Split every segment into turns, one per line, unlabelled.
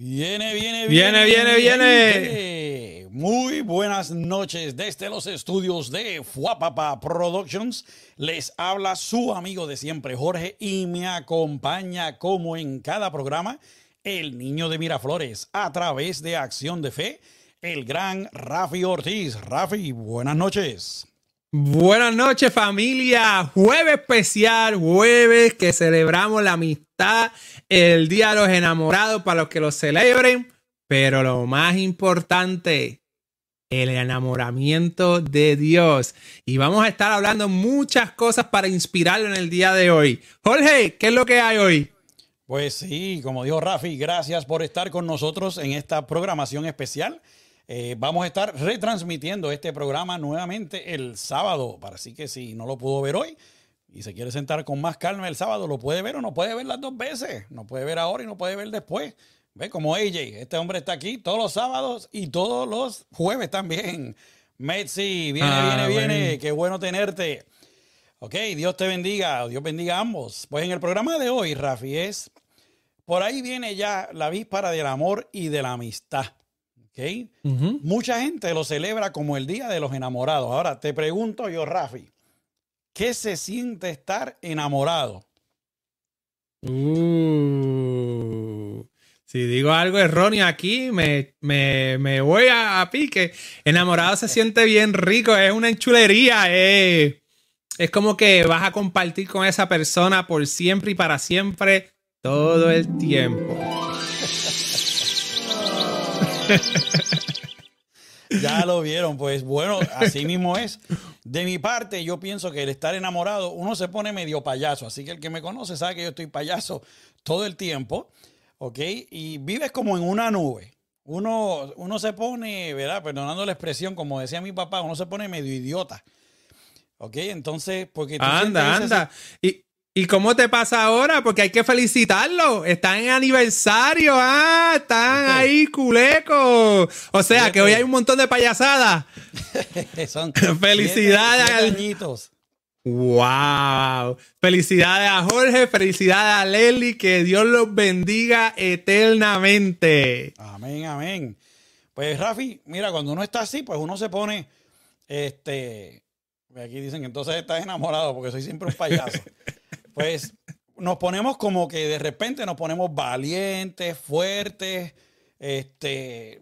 Viene, viene,
viene, viene, viene.
Muy buenas noches desde los estudios de Fuapapa Productions. Les habla su amigo de siempre, Jorge, y me acompaña como en cada programa el niño de Miraflores a través de Acción de Fe, el gran Rafi Ortiz. Rafi, buenas noches.
Buenas noches familia, jueves especial, jueves que celebramos la amistad, el Día de los Enamorados para los que lo celebren, pero lo más importante, el enamoramiento de Dios. Y vamos a estar hablando muchas cosas para inspirarlo en el día de hoy. Jorge, ¿qué es lo que hay hoy?
Pues sí, como dijo Rafi, gracias por estar con nosotros en esta programación especial. Eh, vamos a estar retransmitiendo este programa nuevamente el sábado. Así que si no lo pudo ver hoy y se quiere sentar con más calma el sábado, lo puede ver o no puede ver las dos veces. No puede ver ahora y no puede ver después. Ve como AJ, este hombre está aquí todos los sábados y todos los jueves también. Metsi, viene, ah, viene, viene. Qué bueno tenerte. Ok, Dios te bendiga, Dios bendiga a ambos. Pues en el programa de hoy, Rafi, es por ahí viene ya la víspera del amor y de la amistad. Mucha gente lo celebra como el Día de los Enamorados. Ahora te pregunto yo, Rafi, ¿qué se siente estar enamorado?
Uh, si digo algo erróneo aquí, me, voy a, pique. Enamorado se siente bien rico, es una enchulería. Eh. Es como que vas a compartir con esa persona por siempre y para siempre, todo el tiempo.
ya lo vieron, pues bueno, así mismo es. De mi parte, yo pienso que el estar enamorado, uno se pone medio payaso, así que el que me conoce sabe que yo estoy payaso todo el tiempo, ¿ok? Y vives como en una nube. Uno, uno se pone, ¿verdad? Perdonando la expresión, como decía mi papá, uno se pone medio idiota. ¿Ok? Entonces, porque...
anda, anda. Y, ¿Y cómo te pasa ahora? Porque hay que felicitarlo. Están en aniversario. Ah, están ahí, culeco. O sea, que hoy hay un montón de payasadas.
Son
Felicidades
añitos.
Wow. Felicidades a Jorge, felicidades a Lely, que Dios los bendiga eternamente.
Amén, amén. Pues Rafi, mira, cuando uno está así, pues uno se pone, este, aquí dicen que entonces estás enamorado porque soy siempre un payaso. pues nos ponemos como que de repente nos ponemos valientes, fuertes, este,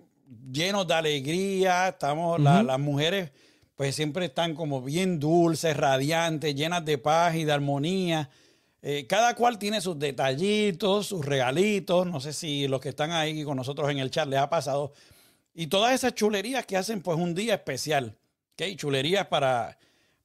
llenos de alegría. Estamos, las mujeres, pues siempre están como bien dulces, radiantes, llenas de paz y de armonía. Eh, cada cual tiene sus detallitos, sus regalitos. No sé si los que están ahí con nosotros en el chat les ha pasado. Y todas esas chulerías que hacen, pues, un día especial. ¿okay? Chulerías para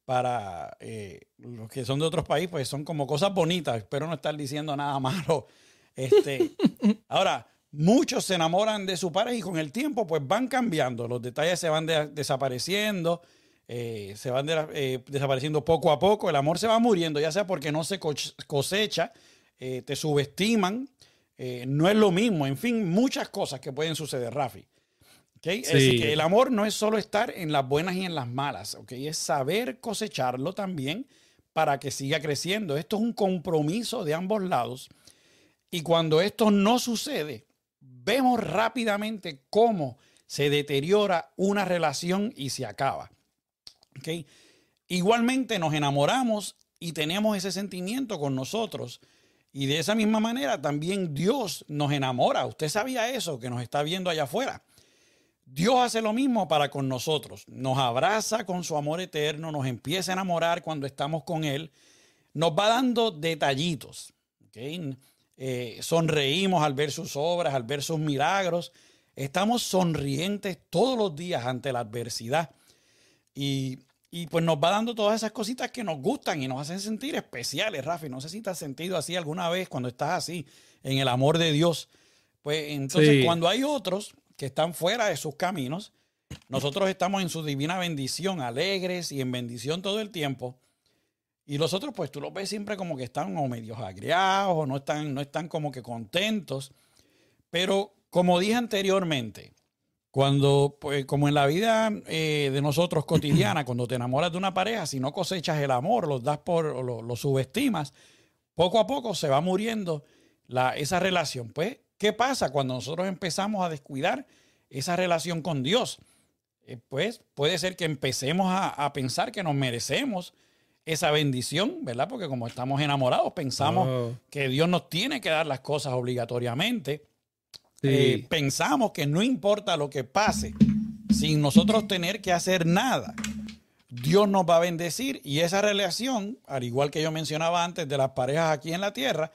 para eh, los que son de otros países, pues son como cosas bonitas. Espero no estar diciendo nada malo. Este, ahora, muchos se enamoran de su pareja y con el tiempo pues van cambiando. Los detalles se van desapareciendo, eh, se van eh, desapareciendo poco a poco. El amor se va muriendo, ya sea porque no se cosecha, te subestiman, no es lo mismo. En fin, muchas cosas que pueden suceder, Rafi. Es decir, que el amor no es solo estar en las buenas y en las malas, ¿okay? es saber cosecharlo también para que siga creciendo. Esto es un compromiso de ambos lados. Y cuando esto no sucede, vemos rápidamente cómo se deteriora una relación y se acaba. ¿Okay? Igualmente nos enamoramos y tenemos ese sentimiento con nosotros. Y de esa misma manera también Dios nos enamora. Usted sabía eso que nos está viendo allá afuera. Dios hace lo mismo para con nosotros. Nos abraza con su amor eterno, nos empieza a enamorar cuando estamos con Él, nos va dando detallitos. Eh, sonreímos al ver sus obras, al ver sus milagros. Estamos sonrientes todos los días ante la adversidad. Y, pues nos va dando todas esas cositas que nos gustan y nos hacen sentir especiales, Rafi. No sé si te has sentido así alguna vez cuando estás así en el amor de Dios. Pues entonces cuando hay otros que están fuera de sus caminos. Nosotros estamos en su divina bendición, alegres y en bendición todo el tiempo. Y los otros, pues tú los ves siempre como que están o medio agriados o no están, no están como que contentos. Pero como dije anteriormente, cuando, pues, como en la vida eh, de nosotros cotidiana, cuando te enamoras de una pareja, si no cosechas el amor, los das por, lo, subestimas, poco a poco se va muriendo la, esa relación. Pues ¿Qué pasa cuando nosotros empezamos a descuidar esa relación con Dios? Eh, pues puede ser que empecemos a, pensar que nos merecemos esa bendición, ¿verdad? Porque como estamos enamorados, pensamos oh. que Dios nos tiene que dar las cosas obligatoriamente. Eh, pensamos que no importa lo que pase, sin nosotros tener que hacer nada, Dios nos va a bendecir y esa relación, al igual que yo mencionaba antes de las parejas aquí en la tierra,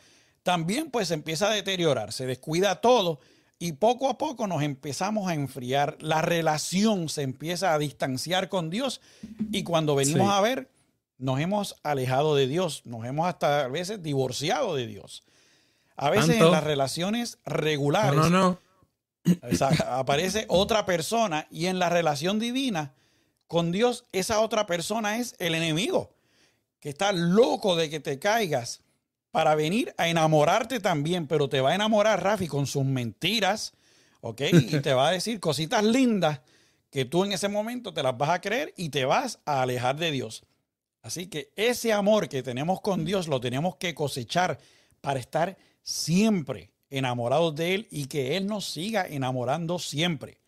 también pues empieza a deteriorar, se descuida todo y poco a poco nos empezamos a enfriar, la relación se empieza a distanciar con Dios y cuando venimos a ver, nos hemos alejado de Dios, nos hemos hasta a veces divorciado de Dios. A veces en las relaciones regulares no, no, aparece otra persona y en la relación divina con Dios esa otra persona es el enemigo, que está loco de que te caigas para venir a enamorarte también, pero te va a enamorar Rafi con sus mentiras, ¿ok? Y te va a decir cositas lindas que tú en ese momento te las vas a creer y te vas a alejar de Dios. Así que ese amor que tenemos con Dios lo tenemos que cosechar para estar siempre enamorados de Él y que Él nos siga enamorando siempre.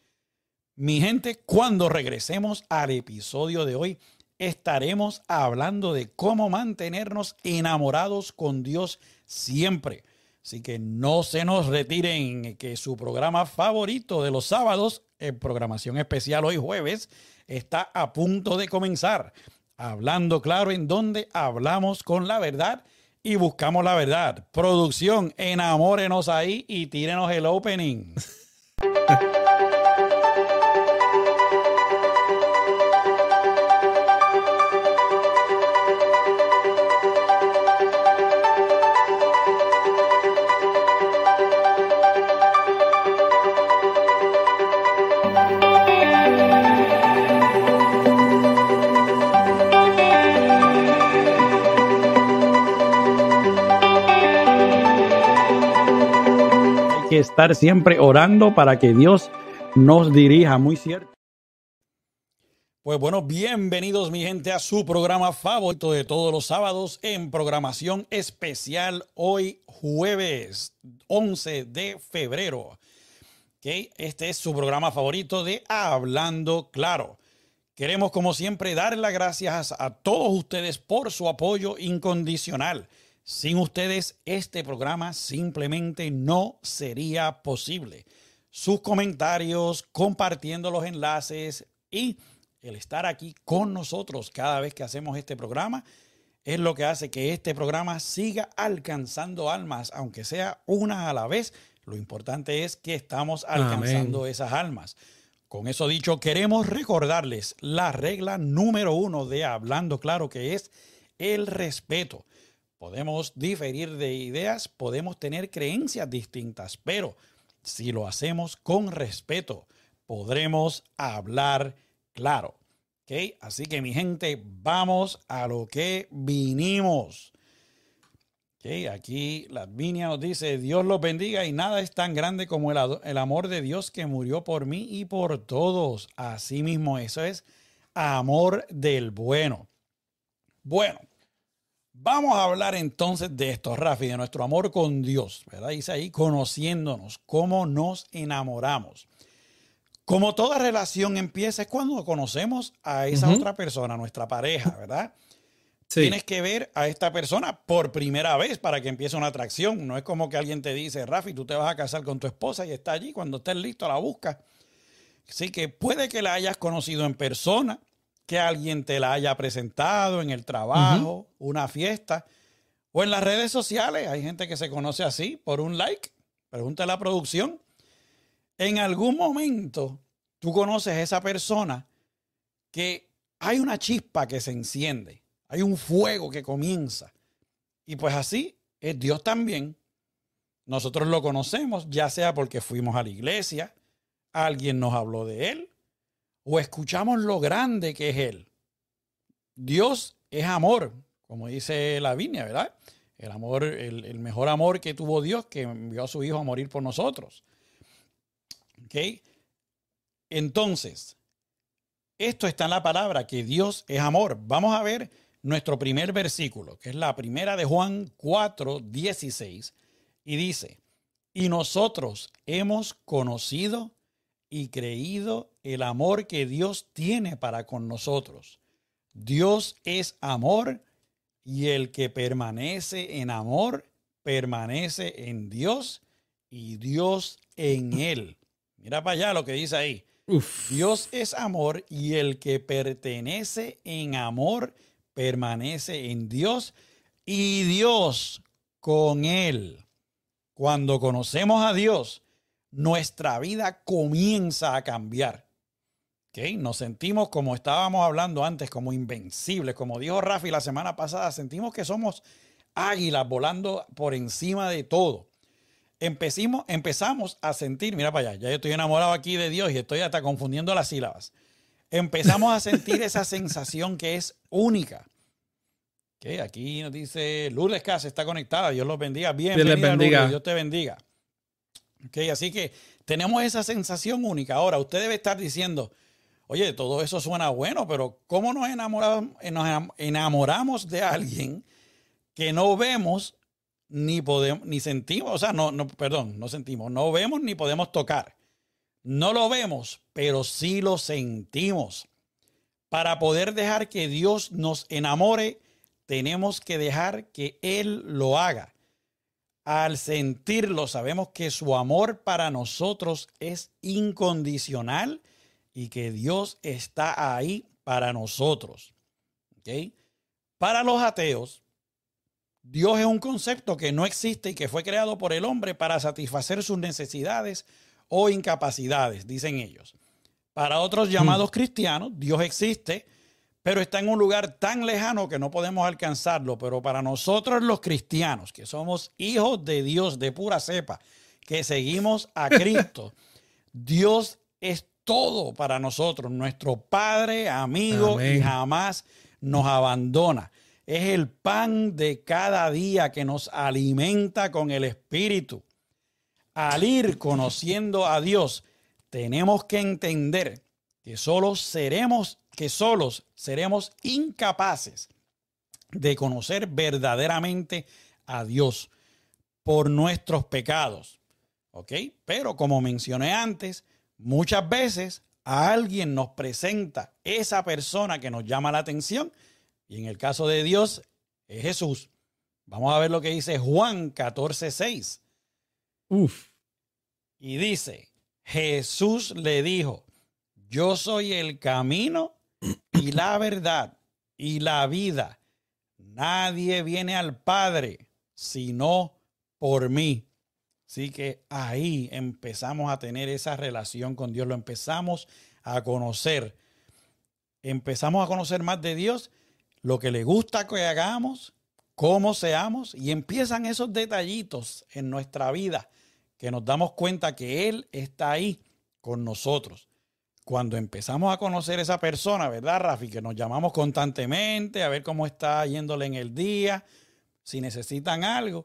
Mi gente, cuando regresemos al episodio de hoy, estaremos hablando de cómo mantenernos enamorados con Dios siempre. Así que no se nos retiren, que su programa favorito de los sábados, en programación especial hoy jueves, está a punto de comenzar. Hablando claro en donde hablamos con la verdad y buscamos la verdad. Producción, enamórenos ahí y tírenos el opening. estar siempre orando para que Dios nos dirija, muy cierto. Pues bueno, bienvenidos mi gente a su programa favorito de todos los sábados en programación especial hoy jueves 11 de febrero. ¿Okay? Este es su programa favorito de Hablando Claro. Queremos como siempre dar las gracias a todos ustedes por su apoyo incondicional. Sin ustedes, este programa simplemente no sería posible. Sus comentarios, compartiendo los enlaces y el estar aquí con nosotros cada vez que hacemos este programa es lo que hace que este programa siga alcanzando almas, aunque sea una a la vez. Lo importante es que estamos alcanzando esas almas. Con eso dicho, queremos recordarles la regla número uno de Hablando Claro, que es el respeto. Podemos diferir de ideas, podemos tener creencias distintas, pero si lo hacemos con respeto, podremos hablar claro. ¿Okay? Así que mi gente, vamos a lo que vinimos. ¿Okay? Aquí Latvinia nos dice, Dios los bendiga y nada es tan grande como el, el amor de Dios que murió por mí y por todos. Así mismo, eso es amor del bueno. Bueno, Vamos a hablar entonces de esto, Rafi, de nuestro amor con Dios, ¿verdad? Dice ahí, conociéndonos, cómo nos enamoramos. Como toda relación empieza es cuando conocemos a esa otra persona, nuestra pareja, ¿verdad? Tienes que ver a esta persona por primera vez para que empiece una atracción. No es como que alguien te dice, Rafi, tú te vas a casar con tu esposa y está allí. Cuando estés listo, la buscas. Así que puede que la hayas conocido en persona, que alguien te la haya presentado en el trabajo, una fiesta o en las redes sociales. Hay gente que se conoce así por un like. Pregunta a la producción. En algún momento tú conoces a esa persona que hay una chispa que se enciende, hay un fuego que comienza. Y pues así es Dios también. Nosotros lo conocemos, ya sea porque fuimos a la iglesia, alguien nos habló de él, o escuchamos lo grande que es Él. Dios es amor, como dice la Biblia, ¿verdad? El amor, el, mejor amor que tuvo Dios, que envió a su Hijo a morir por nosotros. ¿Ok? Entonces, esto está en la palabra, que Dios es amor. Vamos a ver nuestro primer versículo, que es la primera de Juan 4, 16, y dice, Y nosotros hemos conocido y creído el amor que Dios tiene para con nosotros. Dios es amor y el que permanece en amor permanece en Dios y Dios en él. Mira para allá lo que dice ahí. Dios es amor y el que pertenece en amor permanece en Dios y Dios con él. Cuando conocemos a Dios, nuestra vida comienza a cambiar. Nos sentimos como estábamos hablando antes, como invencibles. Como dijo Rafi la semana pasada, sentimos que somos águilas volando por encima de todo. Empecimos, empezamos a sentir, mira para allá, ya yo estoy enamorado aquí de Dios y estoy hasta confundiendo las sílabas. Empezamos a sentir esa sensación que es única. Okay, aquí nos dice Lourdes Casa está conectada. Dios los bendiga. Bendiga. Dios te bendiga. Okay, así que tenemos esa sensación única. Ahora, usted debe estar diciendo, oye, todo eso suena bueno, pero ¿cómo nos enamoramos, de alguien que no vemos ni podemos, ni sentimos? O sea, no, no, perdón, no sentimos, no vemos ni podemos tocar. No lo vemos, pero sí lo sentimos. Para poder dejar que Dios nos enamore, tenemos que dejar que Él lo haga. Al sentirlo, sabemos que su amor para nosotros es incondicional y que Dios está ahí para nosotros. Para los ateos, Dios es un concepto que no existe y que fue creado por el hombre para satisfacer sus necesidades o incapacidades, dicen ellos. Para otros llamados cristianos, Dios existe pero está en un lugar tan lejano que no podemos alcanzarlo. Pero para nosotros los cristianos, que somos hijos de Dios de pura cepa, que seguimos a Cristo, Dios es todo para nosotros, nuestro Padre, amigo y jamás nos abandona. Es el pan de cada día que nos alimenta con el Espíritu. Al ir conociendo a Dios, tenemos que entender que solo seremos que solos seremos incapaces de conocer verdaderamente a Dios por nuestros pecados. ¿Ok? Pero como mencioné antes, muchas veces a alguien nos presenta esa persona que nos llama la atención y en el caso de Dios es Jesús. Vamos a ver lo que dice Juan 14, 6. Uf. Y dice, Jesús le dijo, yo soy el camino y la verdad y la vida. Nadie viene al Padre sino por mí. Así que ahí empezamos a tener esa relación con Dios, lo empezamos a conocer. Empezamos a conocer más de Dios, lo que le gusta que hagamos, cómo seamos, y empiezan esos detallitos en nuestra vida que nos damos cuenta que Él está ahí con nosotros cuando empezamos a conocer esa persona, ¿verdad, Rafi? Que nos llamamos constantemente a ver cómo está yéndole en el día, si necesitan algo.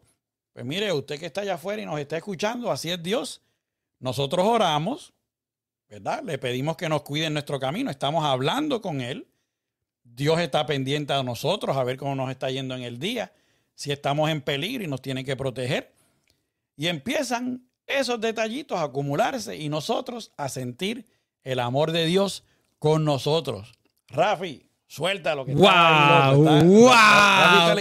Pues mire, usted que está allá afuera y nos está escuchando, así es Dios. Nosotros oramos, ¿verdad? Le pedimos que nos cuide en nuestro camino, estamos hablando con Él. Dios está pendiente a nosotros a ver cómo nos está yendo en el día, si estamos en peligro y nos tiene que proteger. Y empiezan esos detallitos a acumularse y nosotros a sentir el amor de Dios con nosotros. Rafi, suelta lo que
wow, wow, wow.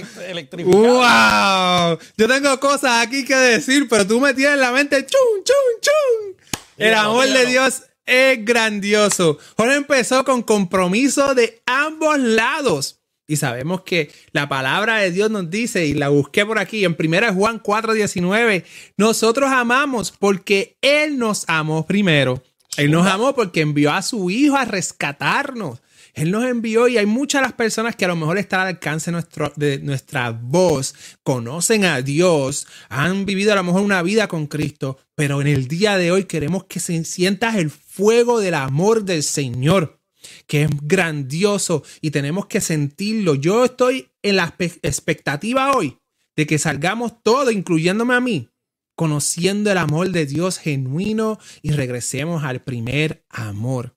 Yo tengo cosas aquí que decir, pero tú me tienes en la mente chun, chun, chun. El amor de Dios es grandioso. Jorge empezó con compromiso de ambos lados. Y sabemos que la palabra de Dios nos dice, y la busqué por aquí, en 1 Juan 4:19, nosotros amamos porque Él nos amó primero. Él nos amó porque envió a su hijo a rescatarnos. Él nos envió y hay muchas las personas que a lo mejor están al alcance de nuestra voz, conocen a Dios, han vivido a lo mejor una vida con Cristo, pero en el día de hoy queremos que se sientas el fuego del amor del Señor, que es grandioso y tenemos que sentirlo. Yo estoy en la expectativa hoy de que salgamos todos, incluyéndome a mí, conociendo el amor de Dios genuino y regresemos al primer amor.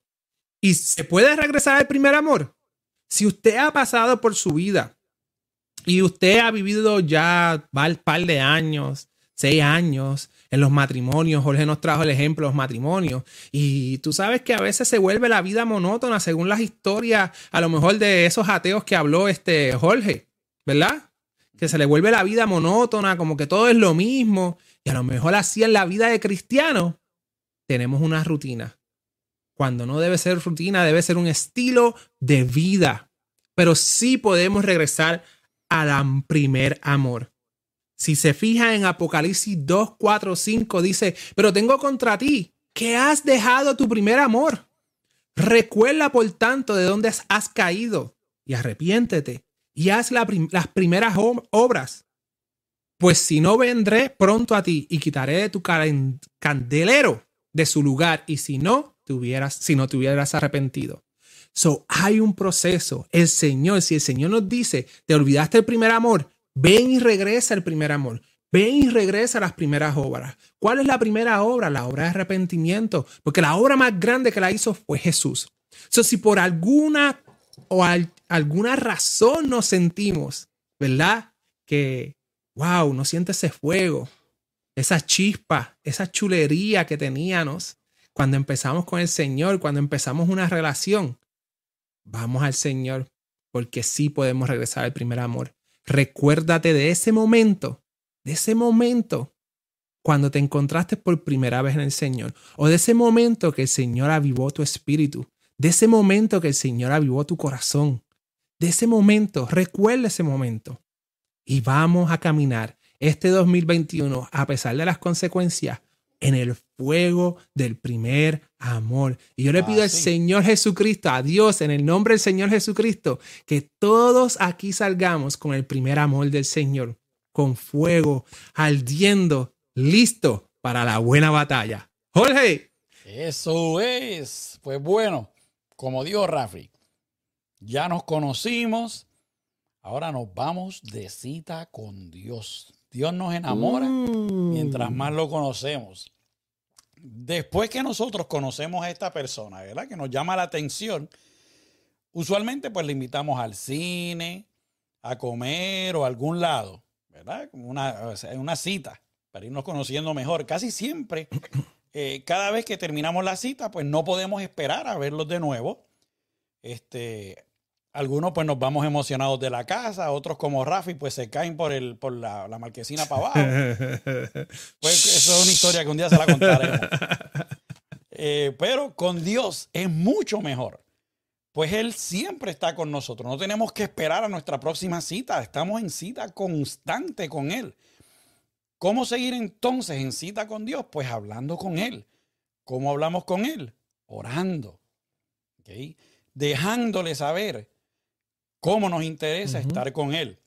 ¿Y se puede regresar al primer amor? Si usted ha pasado por su vida y usted ha vivido ya un par de años, seis años, en los matrimonios. Jorge nos trajo el ejemplo de los matrimonios. Y tú sabes que a veces se vuelve la vida monótona según las historias, a lo mejor de esos ateos que habló este Jorge, ¿verdad? Que se le vuelve la vida monótona, como que todo es lo mismo. Y a lo mejor así en la vida de cristiano tenemos una rutina. Cuando no debe ser rutina, debe ser un estilo de vida. Pero sí podemos regresar al primer amor. Si se fija en Apocalipsis 2, 4, 5, dice, pero tengo contra ti que has dejado tu primer amor. Recuerda, por tanto, de dónde has caído y arrepiéntete y haz las primeras obras. Pues si no, vendré pronto a ti y quitaré de tu candelero de su lugar y si no, te hubieras, si no te hubieras arrepentido. So, hay un proceso. El Señor, si el Señor nos dice, te olvidaste el primer amor, ven y regresa el primer amor. Ven y regresa a las primeras obras. ¿Cuál es la primera obra? La obra de arrepentimiento. Porque la obra más grande que la hizo fue Jesús. So, si por alguna o alguna razón nos sentimos, ¿verdad? Que, wow, no siente ese fuego, esa chispa, esa chulería que teníamos cuando empezamos con el Señor, cuando empezamos una relación vamos al Señor, porque sí podemos regresar al primer amor. Recuérdate de ese momento, de ese momento cuando te encontraste por primera vez en el Señor, o de ese momento que el Señor avivó tu espíritu, de ese momento que el Señor avivó tu corazón, de ese momento, recuerda ese momento. Y vamos a caminar este 2021, a pesar de las consecuencias, en el fuego del primer amor. Y yo le pido al Señor Jesucristo, a Dios, en el nombre del Señor Jesucristo, que todos aquí salgamos con el primer amor del Señor, con fuego, ardiendo, listo para la buena batalla. Jorge.
Eso es. Pues bueno, como dijo Rafi, ya nos conocimos, ahora nos vamos de cita con Dios. Dios nos enamora mm. mientras más lo conocemos. Después que nosotros conocemos a esta persona, ¿verdad? Que nos llama la atención, usualmente pues le invitamos al cine, a comer o a algún lado, ¿verdad? Una, una cita para irnos conociendo mejor. Casi siempre, eh, cada vez que terminamos la cita, pues no podemos esperar a verlos de nuevo. Este, algunos pues nos vamos emocionados de la casa, otros como Rafi pues se caen por, el, por la, marquesina para abajo. Pues eso es una historia que un día se la contaremos. Eh, pero con Dios es mucho mejor. Pues Él siempre está con nosotros. No tenemos que esperar a nuestra próxima cita. Estamos en cita constante con Él. ¿Cómo seguir entonces en cita con Dios? Pues hablando con Él. ¿Cómo hablamos con Él? Orando. Dejándole saber cómo nos interesa estar con Él.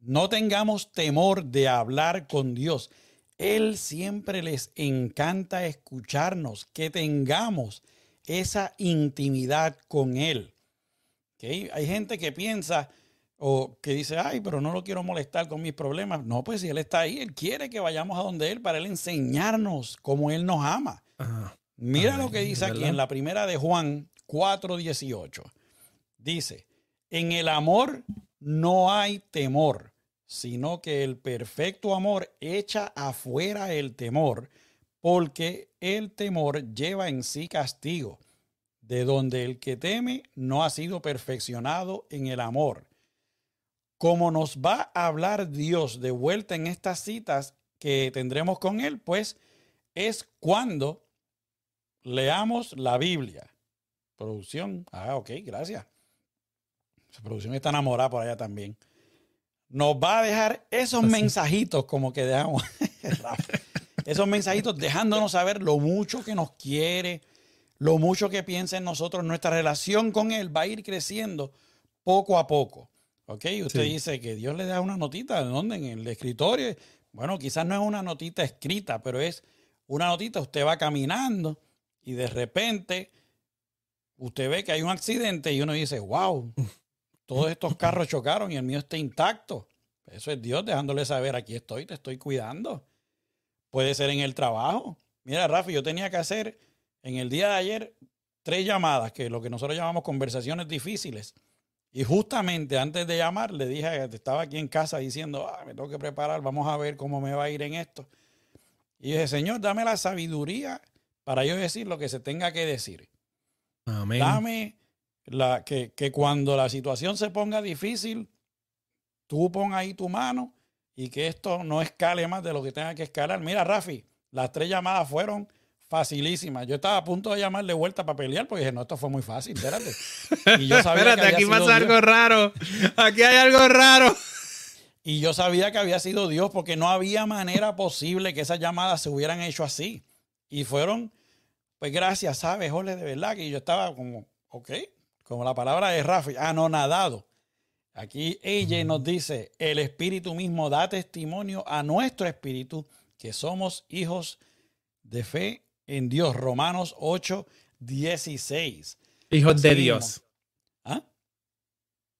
No tengamos temor de hablar con Dios. Él siempre les encanta escucharnos, que tengamos esa intimidad con Él. Hay gente que piensa o que dice, ay, pero no lo quiero molestar con mis problemas. No, pues si Él está ahí, Él quiere que vayamos a donde Él para Él enseñarnos cómo Él nos ama. Mira lo que dice aquí en la primera de Juan 4:18. Dice, en el amor no hay temor, sino que el perfecto amor echa afuera el temor, porque el temor lleva en sí castigo, de donde el que teme no ha sido perfeccionado en el amor. Como nos va a hablar Dios de vuelta en estas citas que tendremos con Él, pues es cuando leamos la Biblia. Producción. Ah, ok, gracias. Su producción está enamorada por allá también. Nos va a dejar esos mensajitos como que dejamos. esos mensajitos dejándonos saber lo mucho que nos quiere, lo mucho que piensa en nosotros. Nuestra relación con Él va a ir creciendo poco a poco. ¿Ok? Usted dice que Dios le da una notita, ¿en dónde? En el escritorio. Bueno, quizás no es una notita escrita, pero es una notita. Usted va caminando y de repente usted ve que hay un accidente y uno dice, wow, todos estos carros chocaron y el mío está intacto. Eso es Dios dejándole saber, aquí estoy, te estoy cuidando. Puede ser en el trabajo. Mira, Rafi, yo tenía que hacer en el día de ayer tres llamadas, que es lo que nosotros llamamos conversaciones difíciles. Y justamente antes de llamar, le dije, estaba aquí en casa diciendo, ah, me tengo que preparar, vamos a ver cómo me va a ir en esto. Y dije, Señor, dame la sabiduría para yo decir lo que se tenga que decir.
Amén.
Dame la, que, que cuando la situación se ponga difícil, tú pon ahí tu mano y que esto no escale más de lo que tenga que escalar. Mira, Rafi, las tres llamadas fueron facilísimas. Yo estaba a punto de llamar de vuelta para pelear porque dije, no, esto fue muy fácil, espérate.
Y yo sabía espérate, que aquí pasa algo raro. Aquí hay algo raro.
Y yo sabía que había sido Dios porque no había manera posible que esas llamadas se hubieran hecho así. Y fueron, pues gracias, ¿sabes, Jorge? De verdad que yo estaba como, ok, como la palabra de Rafi, anonadado. Aquí ella nos dice, el Espíritu mismo da testimonio a nuestro Espíritu que somos hijos de fe en Dios. Romanos 8, 16.
Hijos de Dios. ¿Ah?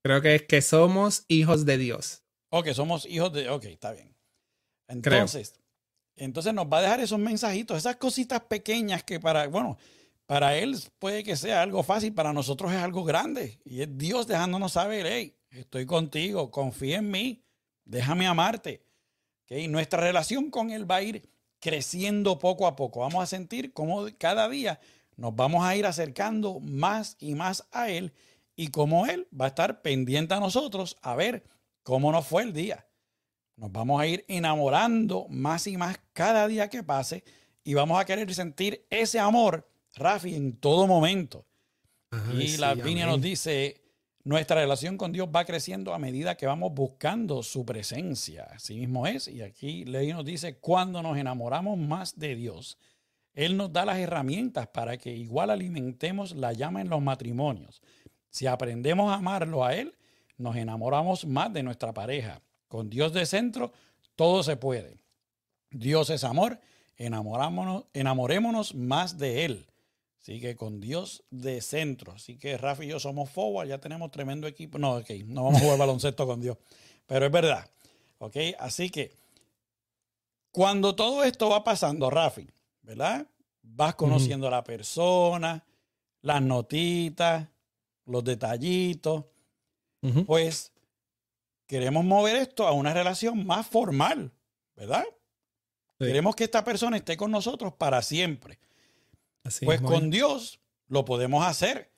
Creo que es que somos hijos de Dios.
Ok, somos hijos de. Ok, está bien. Entonces, entonces nos va a dejar esos mensajitos, esas cositas pequeñas que para, bueno, para él puede que sea algo fácil, para nosotros es algo grande. Y es Dios dejándonos saber, hey, estoy contigo, confía en mí, déjame amarte. ¿Okay? Nuestra relación con Él va a ir creciendo poco a poco. Vamos a sentir cómo cada día nos vamos a ir acercando más y más a Él y cómo Él va a estar pendiente a nosotros a ver cómo nos fue el día. Nos vamos a ir enamorando más y más cada día que pase y vamos a querer sentir ese amor, Rafi, en todo momento. y la Vinia nos dice, nuestra relación con Dios va creciendo a medida que vamos buscando su presencia. Así mismo es. Y aquí Ley nos dice, cuando nos enamoramos más de Dios, Él nos da las herramientas para que igual alimentemos la llama en los matrimonios. Si aprendemos a amarlo a Él, nos enamoramos más de nuestra pareja. Con Dios de centro, todo se puede. Dios es amor, enamorámonos, enamorémonos más de Él. Así que con Dios de centro. Así que Rafa y yo somos forward, ya tenemos tremendo equipo. No, ok, no vamos a jugar baloncesto con Dios. Pero es verdad. Ok, así que cuando todo esto va pasando, Rafi, ¿verdad? Vas conociendo a la persona, las notitas, los detallitos pues queremos mover esto a una relación más formal, ¿verdad? Queremos que esta persona esté con nosotros para siempre. Pues con Dios lo podemos hacer.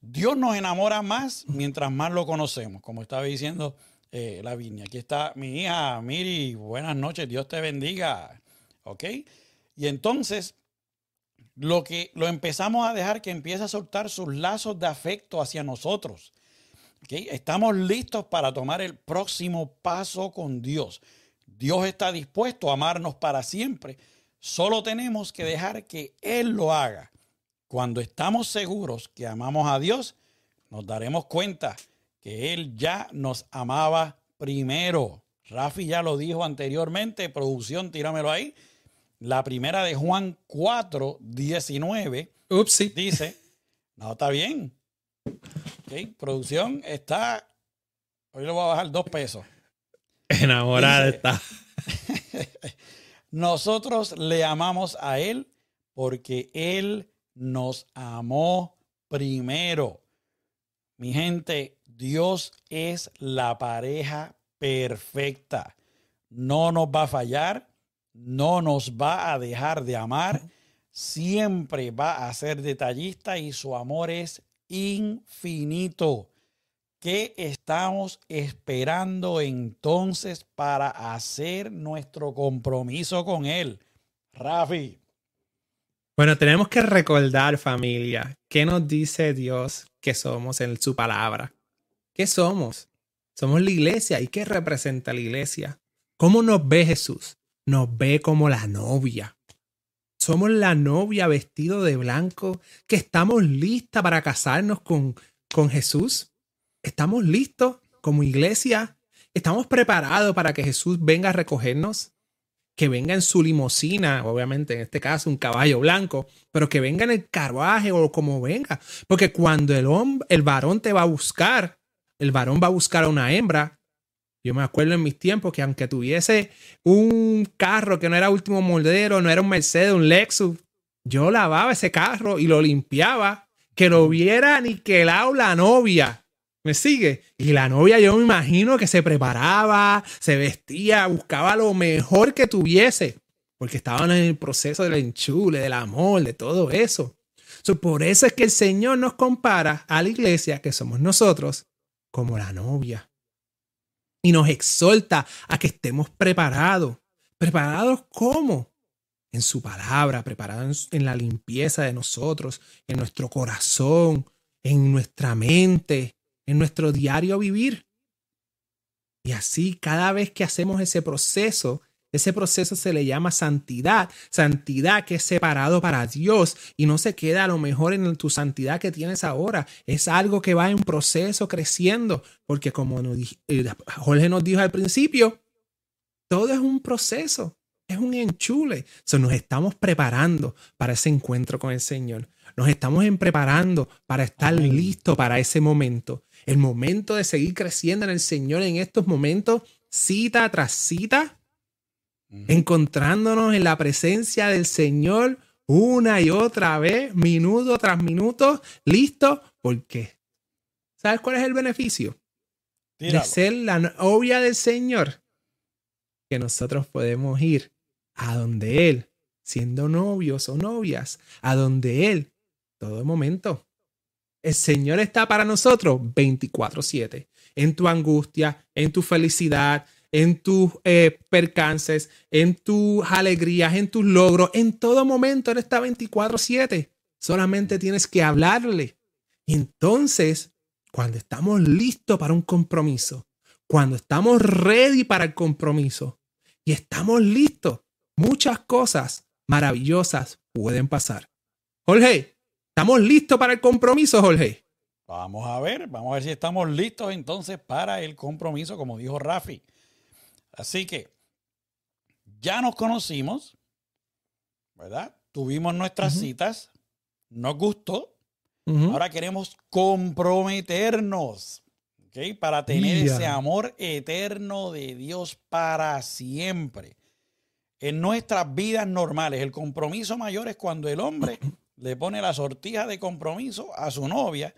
Dios nos enamora más mientras más lo conocemos, como estaba diciendo eh, la viña. Aquí está mi hija Miri, buenas noches, Dios te bendiga. ¿Ok? Y entonces, lo que lo empezamos a dejar que empiece a soltar sus lazos de afecto hacia nosotros. Estamos listos para tomar el próximo paso con Dios. Dios está dispuesto a amarnos para siempre. Solo tenemos que dejar que Él lo haga. Cuando estamos seguros que amamos a Dios, nos daremos cuenta que Él ya nos amaba primero. Rafi ya lo dijo anteriormente, producción, tíramelo ahí. La primera de Juan 4, 19. Dice, no, está bien. Producción está. Hoy le voy a bajar dos pesos.
Enamorada está.
Nosotros le amamos a Él porque Él nos amó primero. Mi gente, Dios es la pareja perfecta. No nos va a fallar, no nos va a dejar de amar, siempre va a ser detallista y su amor es infinito. ¿Qué estamos esperando entonces para hacer nuestro compromiso con Él? Rafi.
Bueno, tenemos que recordar, familia, qué nos dice Dios que somos en su palabra. ¿Qué somos? Somos la iglesia. ¿Y qué representa la iglesia? ¿Cómo nos ve Jesús? Nos ve como la novia. Somos la novia vestido de blanco que estamos listas para casarnos con, con Jesús. Estamos listos como iglesia. Estamos preparados para que Jesús venga a recogernos. Que venga en su limusina, obviamente en este caso un caballo blanco, pero que venga en el carruaje o como venga. Porque cuando el, hombre, el varón te va a buscar, el varón va a buscar a una hembra, yo me acuerdo en mis tiempos que aunque tuviese un carro que no era último moldero, no era un Mercedes, un Lexus, yo lavaba ese carro y lo limpiaba, que lo viera ni que la novia. ¿Me sigue? Y la novia yo me imagino que se preparaba, se vestía, buscaba lo mejor que tuviese porque estaban en el proceso del enchule, del amor, de todo eso. por eso es que el Señor nos compara a la iglesia, que somos nosotros, como la novia. Y nos exhorta a que estemos preparados. ¿Preparados cómo? En su palabra, preparados en la limpieza de nosotros, en nuestro corazón, en nuestra mente, en nuestro diario vivir. Y así cada vez que hacemos ese proceso, ese proceso se le llama santidad, santidad que es separado para Dios y no se queda a lo mejor en tu santidad que tienes ahora. Es algo que va en proceso creciendo, porque como eh, Jorge nos dijo al principio, todo es un proceso, es un enchule. nos estamos preparando para ese encuentro con el Señor. Nos estamos preparando para estar listos para ese momento. El momento de seguir creciendo en el Señor en estos momentos, cita tras cita, encontrándonos en la presencia del Señor una y otra vez, minuto tras minuto, listo. ¿Por qué? ¿Sabes cuál es el beneficio? De ser la novia del Señor. Que nosotros podemos ir a donde Él, siendo novios o novias, a donde Él, todo momento. El Señor está para nosotros 24/7. En tu angustia, en tu felicidad, en tus eh, percances, en tus alegrías, en tus logros, en todo momento Él está 24/7. Solamente tienes que hablarle. Entonces, cuando estamos listos para un compromiso, cuando estamos ready para el compromiso y estamos listos, muchas cosas maravillosas pueden pasar. Jorge, ¿estamos listos para el compromiso, Jorge?
Vamos a ver, vamos a ver si estamos listos entonces para el compromiso, como dijo Rafi. Así que ya nos conocimos, ¿verdad? Tuvimos nuestras citas, nos gustó. Ahora queremos comprometernos, ¿ok? Para tener ese amor eterno de Dios para siempre. En nuestras vidas normales, el compromiso mayor es cuando el hombre le pone la sortija de compromiso a su novia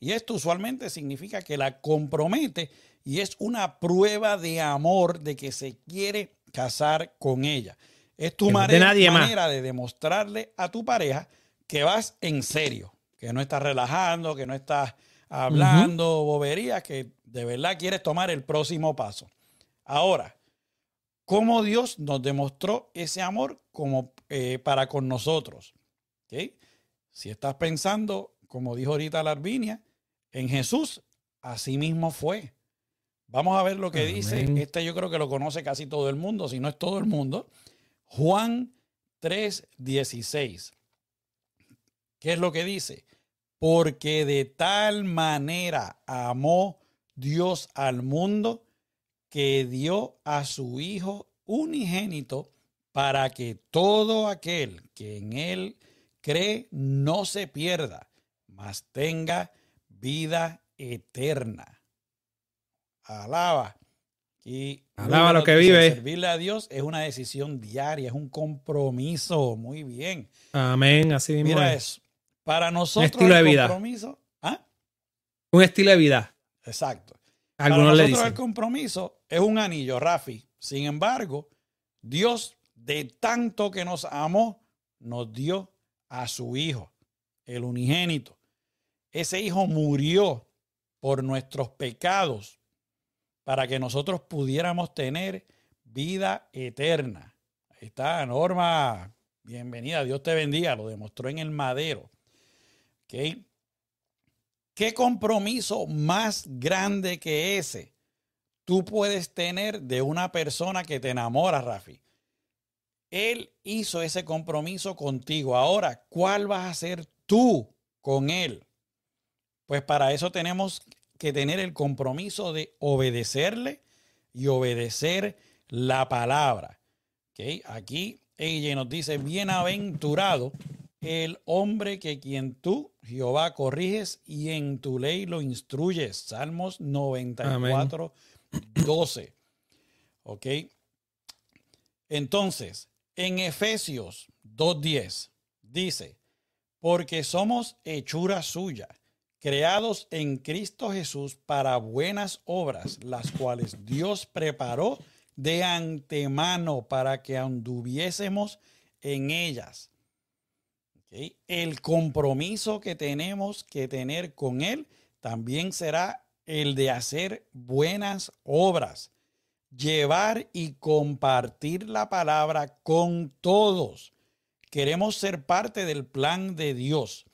y esto usualmente significa que la compromete y es una prueba de amor de que se quiere casar con ella. Es tu manera, de demostrarle a tu pareja que vas en serio, que no estás relajando, que no estás hablando boberías, que de verdad quieres tomar el próximo paso. Ahora, ¿cómo Dios nos demostró ese amor como, eh, para con nosotros? Si estás pensando, como dijo ahorita Larvinia, en Jesús, así mismo fue. Vamos a ver lo que dice. Este yo creo que lo conoce casi todo el mundo, si no es todo el mundo. Juan 3:16. ¿Qué es lo que dice? Porque de tal manera amó Dios al mundo que dio a su Hijo unigénito para que todo aquel que en Él cree no se pierda, mas tenga vida eterna alaba. Y
alaba lo que vive.
Servirle a Dios es una decisión diaria, es un compromiso. Muy bien.
Amén, así mismo.
Mira eso. Para nosotros un estilo de vida. compromiso. ¿ah?
Un estilo de vida.
Exacto. Para nosotros el compromiso es un anillo, Rafi. Sin embargo, Dios, de tanto que nos amó, nos dio a su Hijo, el unigénito. Ese Hijo murió por nuestros pecados para que nosotros pudiéramos tener vida eterna. Ahí está, Norma, bienvenida, Dios te bendiga, lo demostró en el madero. ¿Qué compromiso más grande que ese tú puedes tener de una persona que te enamora, Rafi? Él hizo ese compromiso contigo. Ahora, ¿cuál vas a hacer tú con él? Pues para eso tenemos que tener el compromiso de obedecerle y obedecer la palabra. ¿Okay? Aquí ella nos dice, bienaventurado el hombre que quien tú, Jehová, corriges y en tu ley lo instruyes. Salmos 94, 12. ¿Ok? Entonces, en Efesios 2.10 dice, porque somos hechura suya creados en Cristo Jesús para buenas obras, las cuales Dios preparó de antemano para que anduviésemos en ellas. El compromiso que tenemos que tener con Él también será el de hacer buenas obras, llevar y compartir la palabra con todos. Queremos ser parte del plan de Dios.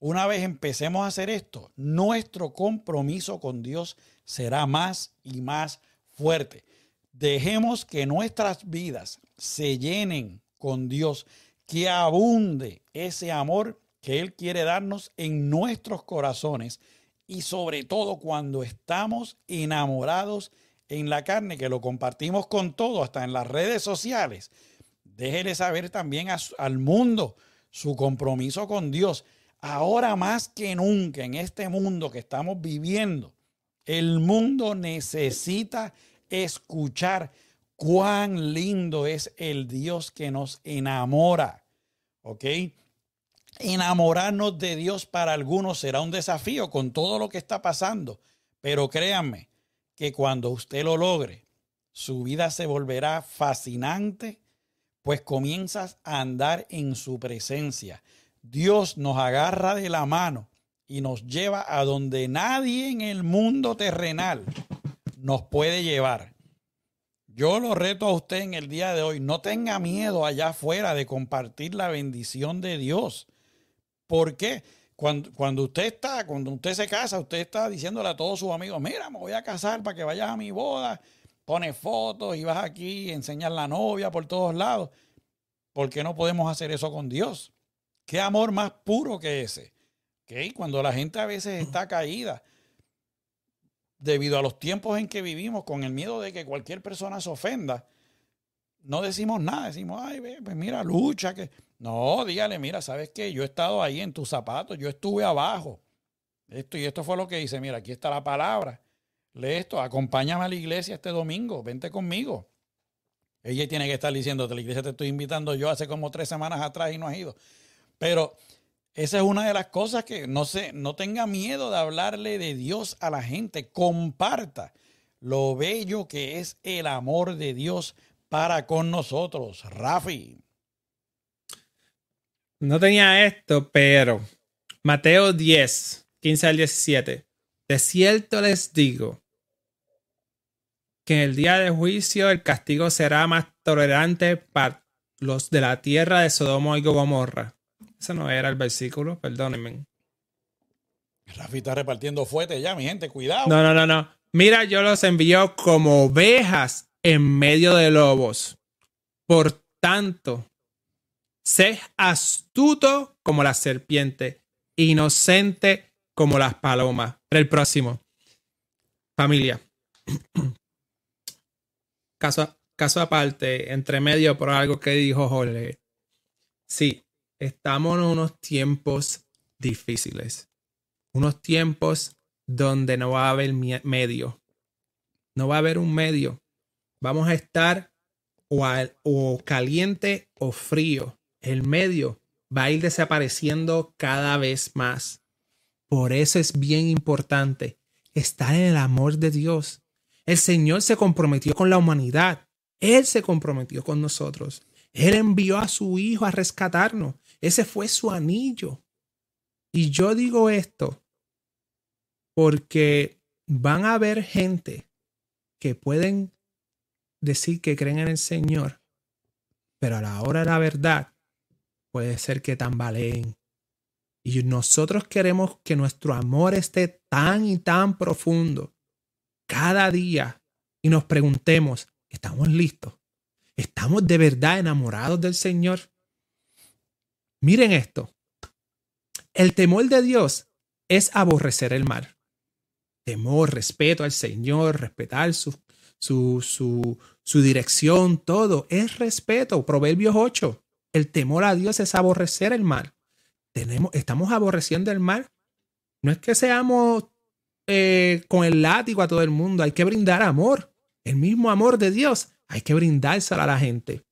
Una vez empecemos a hacer esto, nuestro compromiso con Dios será más y más fuerte. Dejemos que nuestras vidas se llenen con Dios, que abunde ese amor que Él quiere darnos en nuestros corazones y sobre todo cuando estamos enamorados en la carne, que lo compartimos con todo, hasta en las redes sociales. Déjele saber también al mundo su compromiso con Dios. Ahora más que nunca en este mundo que estamos viviendo, el mundo necesita escuchar cuán lindo es el Dios que nos enamora. ¿Ok? Enamorarnos de Dios para algunos será un desafío con todo lo que está pasando, pero créanme que cuando usted lo logre, su vida se volverá fascinante, pues comienzas a andar en su presencia. Dios nos agarra de la mano y nos lleva a donde nadie en el mundo terrenal nos puede llevar. Yo lo reto a usted en el día de hoy, no tenga miedo allá afuera de compartir la bendición de Dios. ¿Por qué? Cuando, cuando, usted está, cuando usted se casa, usted está diciéndole a todos sus amigos, mira, me voy a casar para que vayas a mi boda, pone fotos y vas aquí, enseñar la novia por todos lados. ¿Por qué no podemos hacer eso con Dios? ¿Qué amor más puro que ese? ¿Okay? Cuando la gente a veces está caída debido a los tiempos en que vivimos, con el miedo de que cualquier persona se ofenda, no decimos nada, decimos, ay, pues mira, lucha, que... No, dígale, mira, ¿sabes qué? Yo he estado ahí en tus zapatos, yo estuve abajo. Esto y esto fue lo que dice, mira, aquí está la palabra. Lee esto, acompáñame a la iglesia este domingo, vente conmigo. Ella tiene que estar diciéndote, la iglesia te estoy invitando yo hace como tres semanas atrás y no has ido. Pero esa es una de las cosas que no, se, no tenga miedo de hablarle de Dios a la gente. Comparta lo bello que es el amor de Dios para con nosotros. Rafi.
No tenía esto, pero Mateo 10, 15 al 17. De cierto les digo que en el día de juicio el castigo será más tolerante para los de la tierra de Sodoma y Gomorra. Ese no era el versículo, perdónenme.
Rafi está repartiendo fuerte ya, mi gente, cuidado.
No, no, no, no. Mira, yo los envío como ovejas en medio de lobos. Por tanto, sé astuto como la serpiente, inocente como las palomas. El próximo. Familia. caso, caso aparte, entre medio por algo que dijo Jorge. Sí, estamos en unos tiempos difíciles. Unos tiempos donde no va a haber medio. No va a haber un medio. Vamos a estar o, o caliente o frío. El medio va a ir desapareciendo cada vez más. Por eso es bien importante estar en el amor de Dios. El Señor se comprometió con la humanidad. Él se comprometió con nosotros. Él envió a su Hijo a rescatarnos. Ese fue su anillo. Y yo digo esto porque van a haber gente que pueden decir que creen en el Señor, pero a la hora de la verdad puede ser que tambaleen. Y nosotros queremos que nuestro amor esté tan y tan profundo cada día y nos preguntemos, ¿estamos listos? ¿Estamos de verdad enamorados del Señor? Miren esto. El temor de Dios es aborrecer el mal. Temor, respeto al Señor, respetar su, su, su, su dirección, todo es respeto. Proverbios 8. El temor a Dios es aborrecer el mal. Tenemos, estamos aborreciendo el mal. No es que seamos eh, con el látigo a todo el mundo. Hay que brindar amor. El mismo amor de Dios. Hay que brindárselo a la gente.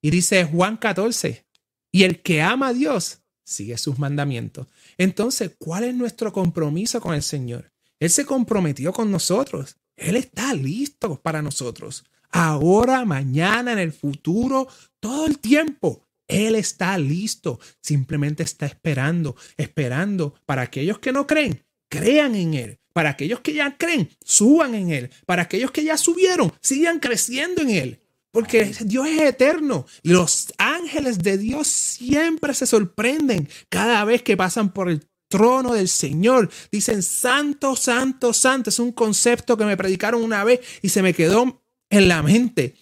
Y dice Juan 14, y el que ama a Dios sigue sus mandamientos. Entonces, ¿cuál es nuestro compromiso con el Señor? Él se comprometió con nosotros. Él está listo para nosotros. ahora, mañana, en el futuro, todo el tiempo. Él está listo, simplemente está esperando, esperando para aquellos que no creen, crean en Él. Para aquellos que ya creen, suban en Él. Para aquellos que ya subieron, sigan creciendo en Él. Porque Dios es eterno. Los ángeles de Dios siempre se sorprenden cada vez que pasan por el trono del Señor. Dicen, santo, santo, santo. Es un concepto que me predicaron una vez y se me quedó en la mente.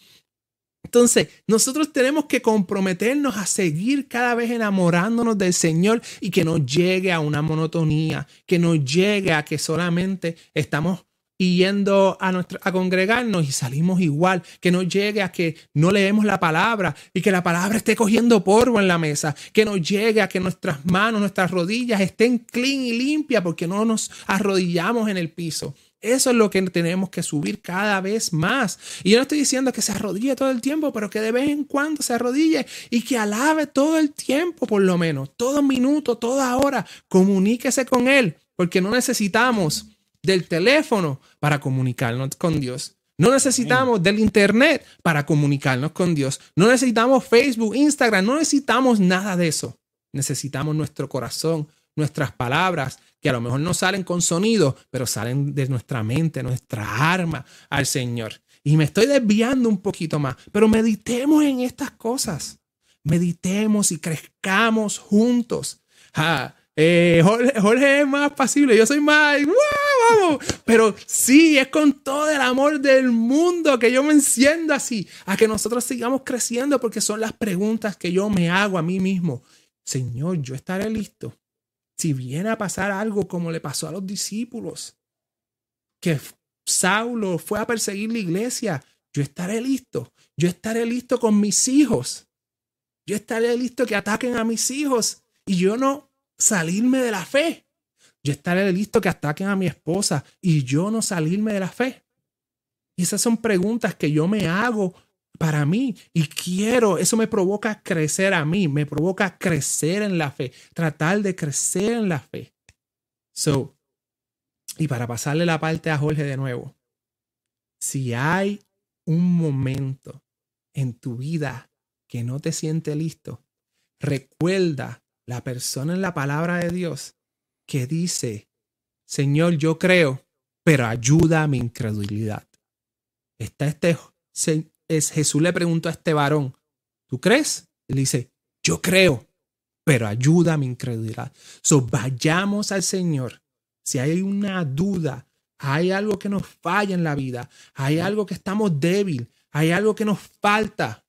Entonces, nosotros tenemos que comprometernos a seguir cada vez enamorándonos del Señor y que no llegue a una monotonía, que no llegue a que solamente estamos yendo a, nuestra, a congregarnos y salimos igual, que no llegue a que no leemos la palabra y que la palabra esté cogiendo polvo en la mesa, que no llegue a que nuestras manos, nuestras rodillas estén clean y limpias porque no nos arrodillamos en el piso. Eso es lo que tenemos que subir cada vez más. Y yo no estoy diciendo que se arrodille todo el tiempo, pero que de vez en cuando se arrodille y que alabe todo el tiempo, por lo menos, todo minuto, toda hora. Comuníquese con Él, porque no necesitamos del teléfono para comunicarnos con Dios. No necesitamos del Internet para comunicarnos con Dios. No necesitamos Facebook, Instagram, no necesitamos nada de eso. Necesitamos nuestro corazón, nuestras palabras, que a lo mejor no salen con sonido, pero salen de nuestra mente, nuestra arma al Señor. Y me estoy desviando un poquito más, pero meditemos en estas cosas. Meditemos y crezcamos juntos. Eh, Jorge, es más pasible, yo soy más, vamos. Pero sí, es con todo el amor del mundo que yo me enciendo así, a que nosotros sigamos creciendo, porque son las preguntas que yo me hago a mí mismo. Señor, yo estaré listo si viene a pasar algo como le pasó a los discípulos, que Saulo fue a perseguir la iglesia, yo estaré listo. Yo estaré listo con mis hijos. Yo estaré listo que ataquen a mis hijos y yo no salirme de la fe. Yo estaré listo que ataquen a mi esposa y yo no salirme de la fe. Y esas son preguntas que yo me hago para mí y quiero, eso me provoca crecer a mí, me provoca crecer en la fe, tratar de crecer en la fe. So, y para pasarle la parte a Jorge de nuevo, si hay un momento en tu vida que no te siente listo, recuerda la persona en la palabra de Dios que dice, Señor, yo creo, pero ayuda a mi incredulidad. Está este es Jesús le preguntó a este varón, ¿tú crees? Él dice, yo creo, pero ayuda a mi incredulidad. So, vayamos al Señor. Si hay una duda, hay algo que nos falla en la vida, hay algo que estamos débil, hay algo que nos falta,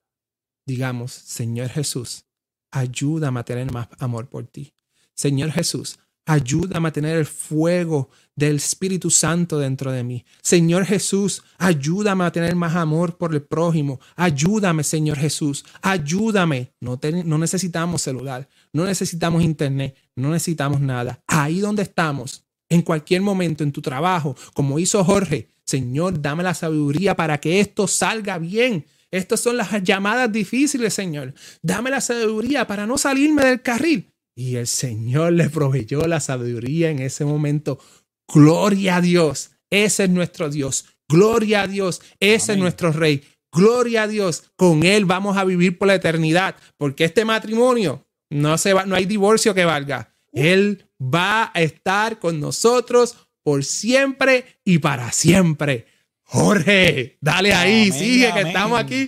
digamos, Señor Jesús, ayúdame a tener más amor por ti. Señor Jesús, ayúdame a tener el fuego del Espíritu Santo dentro de mí. Señor Jesús, ayúdame a tener más amor por el prójimo. Ayúdame, Señor Jesús, ayúdame. No, no necesitamos celular, no necesitamos internet, no necesitamos nada. Ahí donde estamos, en cualquier momento, en tu trabajo, como hizo Jorge, Señor, dame la sabiduría para que esto salga bien. Estas son las llamadas difíciles, Señor. Dame la sabiduría para no salirme del carril. Y el Señor le proveyó la sabiduría en ese momento Gloria a Dios. Ese es nuestro Dios. Gloria a Dios. Ese es nuestro Rey. Gloria a Dios. Con Él vamos a vivir por la eternidad. Porque este matrimonio no, se va, no hay divorcio que valga. Él va a estar con nosotros por siempre y para siempre. Jorge, dale ahí, sigue que estamos aquí.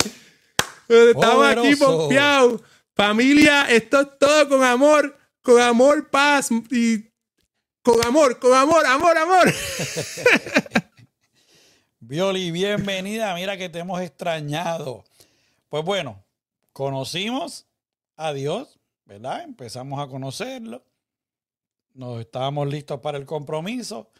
Estamos aquí confiados. Familia, esto es todo con amor, con amor, paz y con amor, con amor, amor, amor.
Violi, bienvenida. Mira que te hemos extrañado. Pues bueno, conocimos a Dios, ¿verdad? Empezamos a conocerlo. Nos estábamos listos para el compromiso.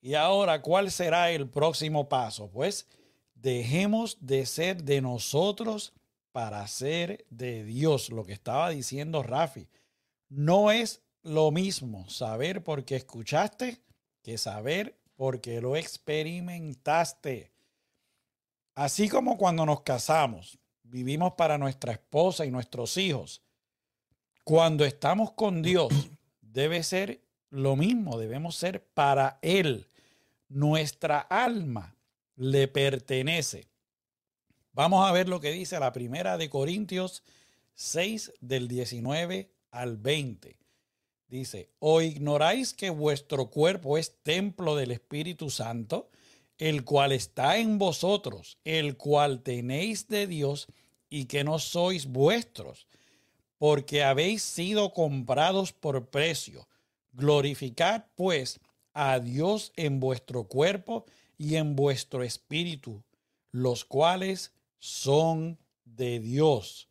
Y ahora, ¿cuál será el próximo paso? Pues dejemos de ser de nosotros para ser de Dios. Lo que estaba diciendo Rafi. No es lo mismo saber porque escuchaste que saber porque lo experimentaste. Así como cuando nos casamos, vivimos para nuestra esposa y nuestros hijos. Cuando estamos con Dios, debe ser lo mismo, debemos ser para Él. Nuestra alma le pertenece. Vamos a ver lo que dice la primera de Corintios 6 del 19 al 20. Dice, ¿o ignoráis que vuestro cuerpo es templo del Espíritu Santo, el cual está en vosotros, el cual tenéis de Dios y que no sois vuestros, porque habéis sido comprados por precio? Glorificad pues a Dios en vuestro cuerpo y en vuestro espíritu, los cuales son de Dios.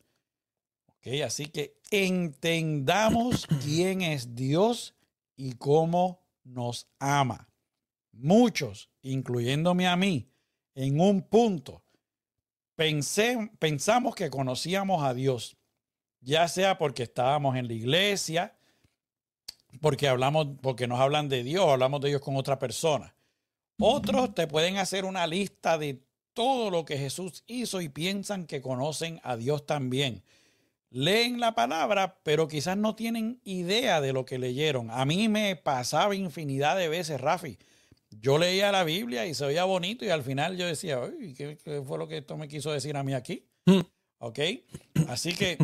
Okay, así que entendamos quién es Dios y cómo nos ama. Muchos, incluyéndome a mí, en un punto, pensé, pensamos que conocíamos a Dios, ya sea porque estábamos en la iglesia, porque hablamos, porque nos hablan de Dios, hablamos de Dios con otra persona. Otros te pueden hacer una lista de todo lo que Jesús hizo y piensan que conocen a Dios también. Leen la palabra, pero quizás no tienen idea de lo que leyeron. A mí me pasaba infinidad de veces, Rafi. Yo leía la Biblia y se oía bonito y al final yo decía, ¿qué, ¿qué, fue lo que esto me quiso decir a mí aquí? Hmm. ¿Ok? Así que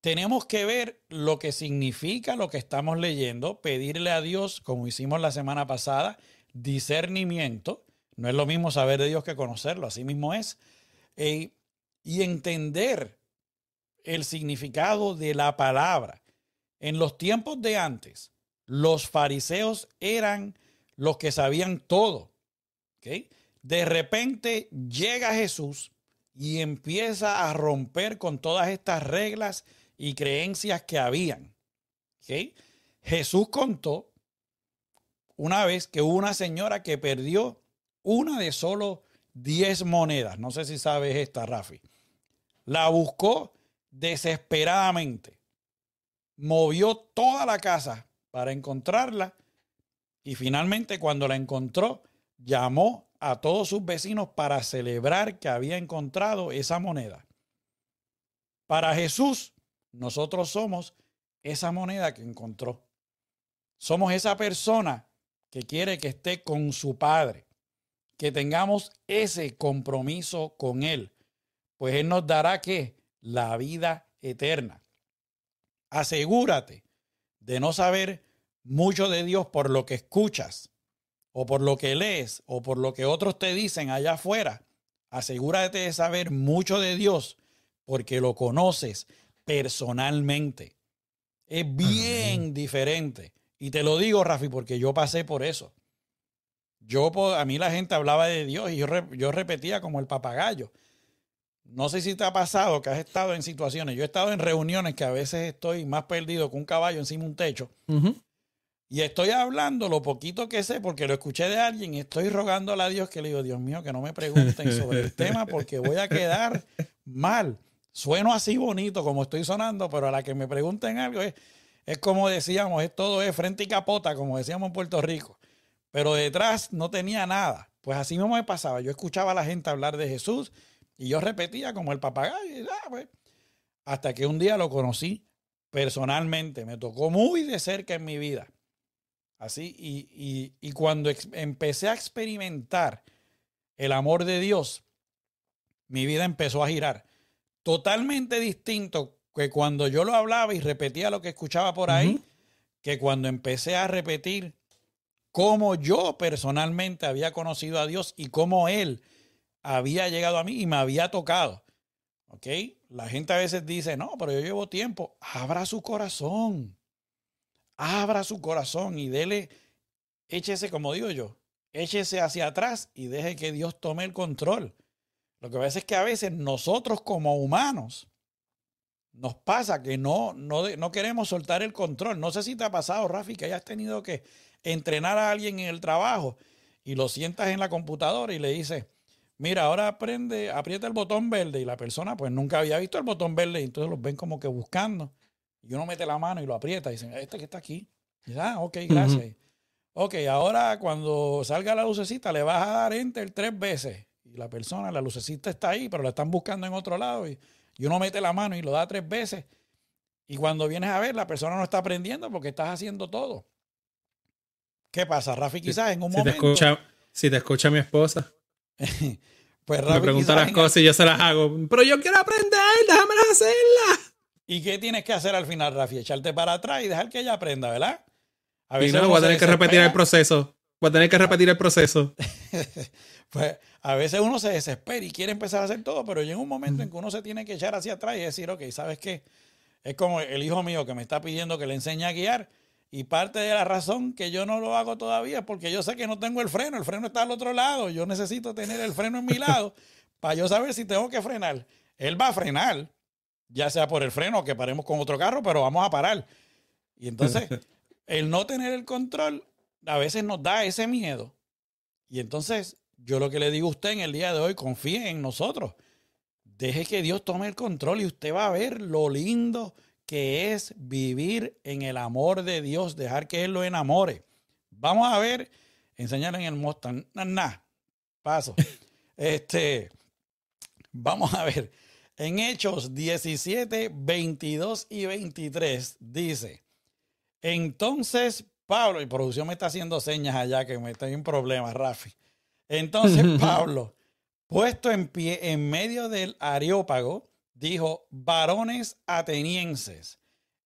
tenemos que ver lo que significa lo que estamos leyendo, pedirle a Dios, como hicimos la semana pasada, discernimiento. No es lo mismo saber de Dios que conocerlo, así mismo es. Eh, y entender el significado de la palabra. En los tiempos de antes, los fariseos eran los que sabían todo. De repente llega Jesús y empieza a romper con todas estas reglas y creencias que habían. Jesús contó una vez que hubo una señora que perdió una de solo 10 monedas. No sé si sabes esta, Rafi. La buscó desesperadamente. Movió toda la casa para encontrarla y finalmente cuando la encontró, llamó a todos sus vecinos para celebrar que había encontrado esa moneda. Para Jesús, nosotros somos esa moneda que encontró. Somos esa persona que quiere que esté con su Padre, que tengamos ese compromiso con Él, pues Él nos dará que la vida eterna. Asegúrate de no saber mucho de Dios por lo que escuchas o por lo que lees o por lo que otros te dicen allá afuera. Asegúrate de saber mucho de Dios porque lo conoces personalmente. Es bien diferente. Y te lo digo, Rafi, porque yo pasé por eso. Yo, a mí la gente hablaba de Dios y yo, yo repetía como el papagayo. No sé si te ha pasado que has estado en situaciones. Yo he estado en reuniones que a veces estoy más perdido que un caballo encima de un techo. Y estoy hablando lo poquito que sé porque lo escuché de alguien y estoy rogándole a Dios que le digo, Dios mío, que no me pregunten sobre el tema porque voy a quedar mal. Sueno así bonito como estoy sonando, pero a la que me pregunten algo es, es como decíamos, es todo es frente y capota, como decíamos en Puerto Rico. Pero detrás no tenía nada. Pues así mismo me pasaba. Yo escuchaba a la gente hablar de Jesús y yo repetía como el papagayo. Pues, hasta que un día lo conocí personalmente. Me tocó muy de cerca en mi vida. Así, y, y cuando empecé a experimentar el amor de Dios, mi vida empezó a girar totalmente distinto que cuando yo lo hablaba y repetía lo que escuchaba por ahí, que cuando empecé a repetir cómo yo personalmente había conocido a Dios y cómo Él había llegado a mí y me había tocado. ¿Ok? La gente a veces dice, no, pero yo llevo tiempo. Abra su corazón. Abra su corazón y dele, échese, como digo yo, échese hacia atrás y deje que Dios tome el control. Lo que pasa es que a veces nosotros como humanos nos pasa que no, no, no queremos soltar el control. No sé si te ha pasado, Rafi, que hayas tenido que entrenar a alguien en el trabajo y lo sientas en la computadora y le dices, mira, ahora aprende, aprieta el botón verde y la persona pues nunca había visto el botón verde y entonces los ven como que buscando. Y uno mete la mano y lo aprieta y dicen, este que está aquí. Y ah, ok, gracias. Ok, ahora cuando salga la lucecita le vas a dar enter tres veces y la persona, la lucecita está ahí, pero la están buscando en otro lado y, uno mete la mano y lo da tres veces. Y cuando vienes a ver, la persona no está aprendiendo porque estás haciendo todo. ¿Qué pasa, Rafi? Quizás en un
si
momento.
Te escucha, si te escucha mi esposa. Pues me pregunta las cosas y yo se las hago. Pero yo quiero aprender, déjame hacerlas.
¿Y qué tienes que hacer al final, Rafi? Echarte para atrás y dejar que ella aprenda, ¿verdad?
A veces y no, voy a tener que repetir el proceso. Voy a tener que repetir el proceso.
pues a veces uno se desespera y quiere empezar a hacer todo, pero llega un momento en que uno se tiene que echar hacia atrás y decir, ok, ¿sabes qué? Es como el hijo mío que me está pidiendo que le enseñe a guiar. Y parte de la razón que yo no lo hago todavía es porque yo sé que no tengo el freno. El freno está al otro lado. Yo necesito tener el freno en mi lado para yo saber si tengo que frenar. Él va a frenar, ya sea por el freno o que paremos con otro carro, pero vamos a parar. Y entonces, el no tener el control a veces nos da ese miedo. Y entonces, yo lo que le digo a usted en el día de hoy, confíe en nosotros. Deje que Dios tome el control y usted va a ver lo lindo que es vivir en el amor de Dios, dejar que Él lo enamore. Vamos a ver, enseñar en el Mustang. Nada, paso. Este, vamos a ver. En Hechos 17, 22 y 23 dice, entonces Pablo, y producción me está haciendo señas allá que me estoy en problemas, Rafi. Entonces Pablo, puesto en pie en medio del Areópago, dijo, varones atenienses,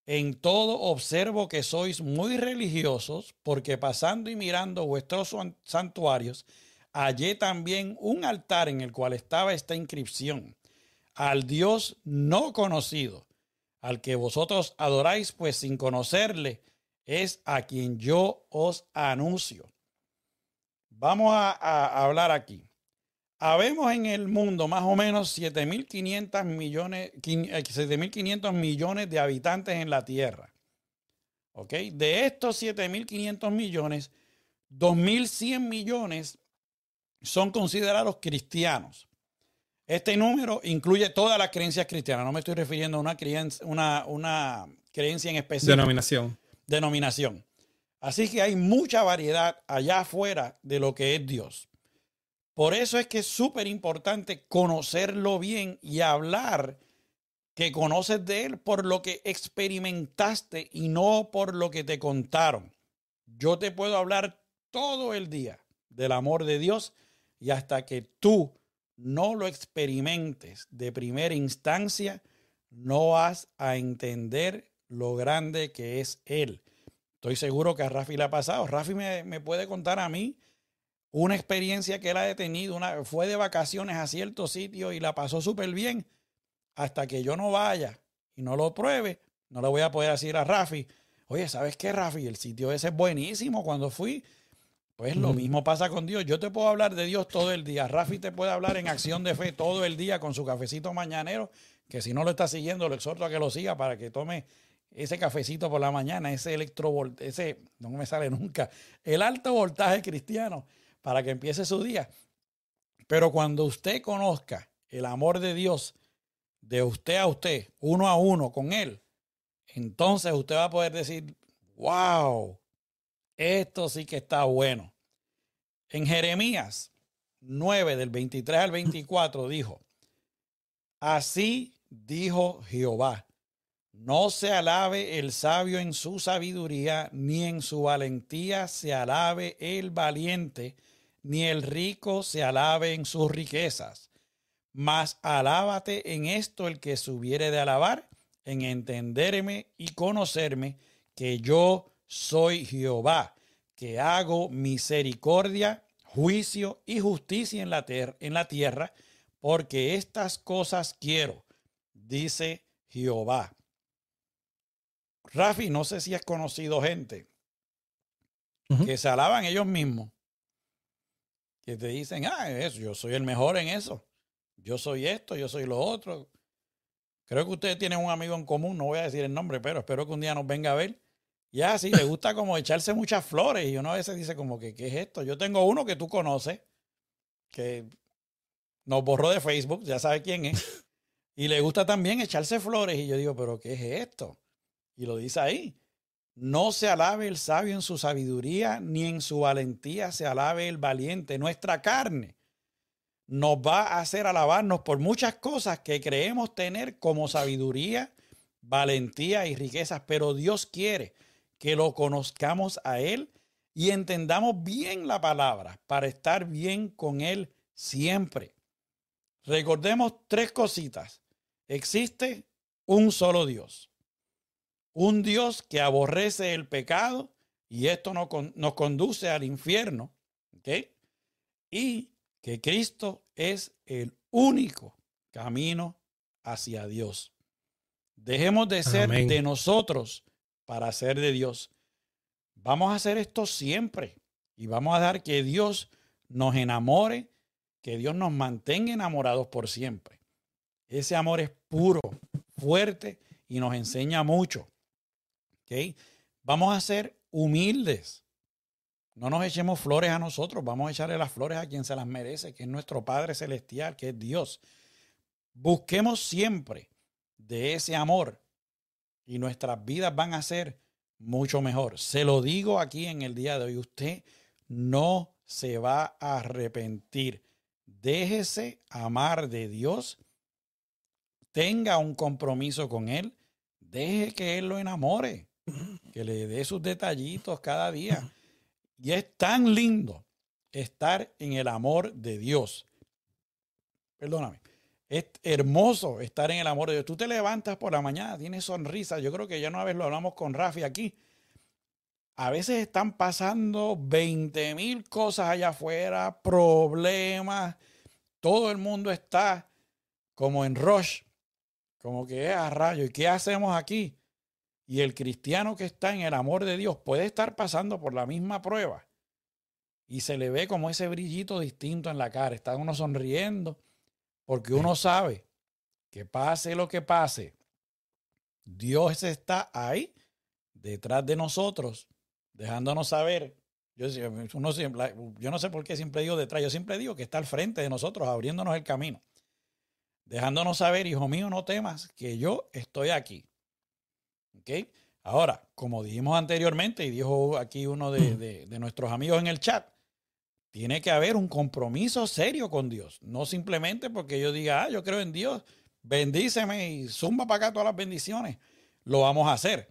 en todo observo que sois muy religiosos, porque pasando y mirando vuestros santuarios, hallé también un altar en el cual estaba esta inscripción, al Dios no conocido, al que vosotros adoráis, pues sin conocerle, es a quien yo os anuncio. Vamos a, a hablar aquí. Habemos en el mundo más o menos 7.500 millones, 7.500 millones de habitantes en la Tierra. ¿Ok? De estos 7.500 millones, 2.100 millones son considerados cristianos. Este número incluye todas las creencias cristianas. No me estoy refiriendo a una creencia, una, una creencia en específico.
Denominación.
Denominación. Así que hay mucha variedad allá afuera de lo que es Dios. Por eso es que es súper importante conocerlo bien y hablar que conoces de él por lo que experimentaste y no por lo que te contaron. Yo te puedo hablar todo el día del amor de Dios y hasta que tú no lo experimentes de primera instancia, no vas a entender lo grande que es Él. Estoy seguro que a Rafi le ha pasado. Rafi me, me puede contar a mí una experiencia que él ha detenido, una, fue de vacaciones a cierto sitio y la pasó súper bien. Hasta que yo no vaya y no lo pruebe, no le voy a poder decir a Rafi, oye, ¿sabes qué, Rafi? El sitio ese es buenísimo cuando fui. Pues lo mismo pasa con Dios. Yo te puedo hablar de Dios todo el día. Rafi te puede hablar en acción de fe todo el día con su cafecito mañanero, que si no lo está siguiendo, lo exhorto a que lo siga para que tome ese cafecito por la mañana, ese electrovoltaje, ese, no me sale nunca, el alto voltaje cristiano para que empiece su día. Pero cuando usted conozca el amor de Dios de usted a usted, uno a uno con Él, entonces usted va a poder decir, wow, esto sí que está bueno. En Jeremías 9, del 23 al 24, dijo, así dijo Jehová, no se alabe el sabio en su sabiduría, ni en su valentía se alabe el valiente, ni el rico se alabe en sus riquezas. Mas alábate en esto el que se hubiere de alabar, en entenderme y conocerme que yo soy Jehová, que hago misericordia, juicio y justicia en la, en la tierra, porque estas cosas quiero, dice Jehová. Rafi, no sé si has conocido gente que se alaban ellos mismos que te dicen, ah, eso, yo soy el mejor en eso. Yo soy esto, yo soy lo otro. Creo que ustedes tienen un amigo en común, no voy a decir el nombre, pero espero que un día nos venga a ver. Y así le gusta como echarse muchas flores. Y uno a veces dice como que, ¿qué es esto? Yo tengo uno que tú conoces, que nos borró de Facebook, ya sabe quién es. Y le gusta también echarse flores. Y yo digo, ¿pero qué es esto? Y lo dice ahí. No se alabe el sabio en su sabiduría, ni en su valentía se alabe el valiente. Nuestra carne nos va a hacer alabarnos por muchas cosas que creemos tener como sabiduría, valentía y riquezas, pero Dios quiere que lo conozcamos a Él y entendamos bien la palabra para estar bien con Él siempre. recordemos tres cositas. Existe un solo Dios. Un Dios que aborrece el pecado y esto nos, nos conduce al infierno. Y que Cristo es el único camino hacia Dios. Dejemos de ser
Amén.
de nosotros para ser de Dios. Vamos a hacer esto siempre y vamos a dar que Dios nos enamore, que Dios nos mantenga enamorados por siempre. Ese amor es puro, fuerte y nos enseña mucho. ¿Ok? Vamos a ser humildes. No nos echemos flores a nosotros, vamos a echarle las flores a quien se las merece, que es nuestro Padre Celestial, que es Dios. Busquemos siempre de ese amor y nuestras vidas van a ser mucho mejor. Se lo digo aquí en el día de hoy, usted no se va a arrepentir. Déjese amar de Dios, tenga un compromiso con Él, deje que Él lo enamore, que le dé sus detallitos cada día. Y es tan lindo estar en el amor de Dios. Perdóname. Es hermoso estar en el amor de Dios. Tú te levantas por la mañana, tienes sonrisa. Yo creo que ya una vez lo hablamos con Rafi aquí. A veces están pasando 20 mil cosas allá afuera, problemas. Todo el mundo está como en rush, como que es a rayo. ¿Y qué hacemos aquí? Y el cristiano que está en el amor de Dios puede estar pasando por la misma prueba y se le ve como ese brillito distinto en la cara. Está uno sonriendo porque uno sabe que pase lo que pase, Dios está ahí detrás de nosotros, dejándonos saber. Yo, uno siempre, yo no sé por qué siempre digo detrás, yo siempre digo que está al frente de nosotros, abriéndonos el camino, dejándonos saber, hijo mío, no temas, que yo estoy aquí. ¿Ok? Ahora, como dijimos anteriormente, y dijo aquí uno de, de, de, nuestros amigos en el chat, tiene que haber un compromiso serio con Dios. No simplemente porque yo diga, ah, yo creo en Dios, bendíceme y zumba para acá todas las bendiciones. Lo vamos a hacer.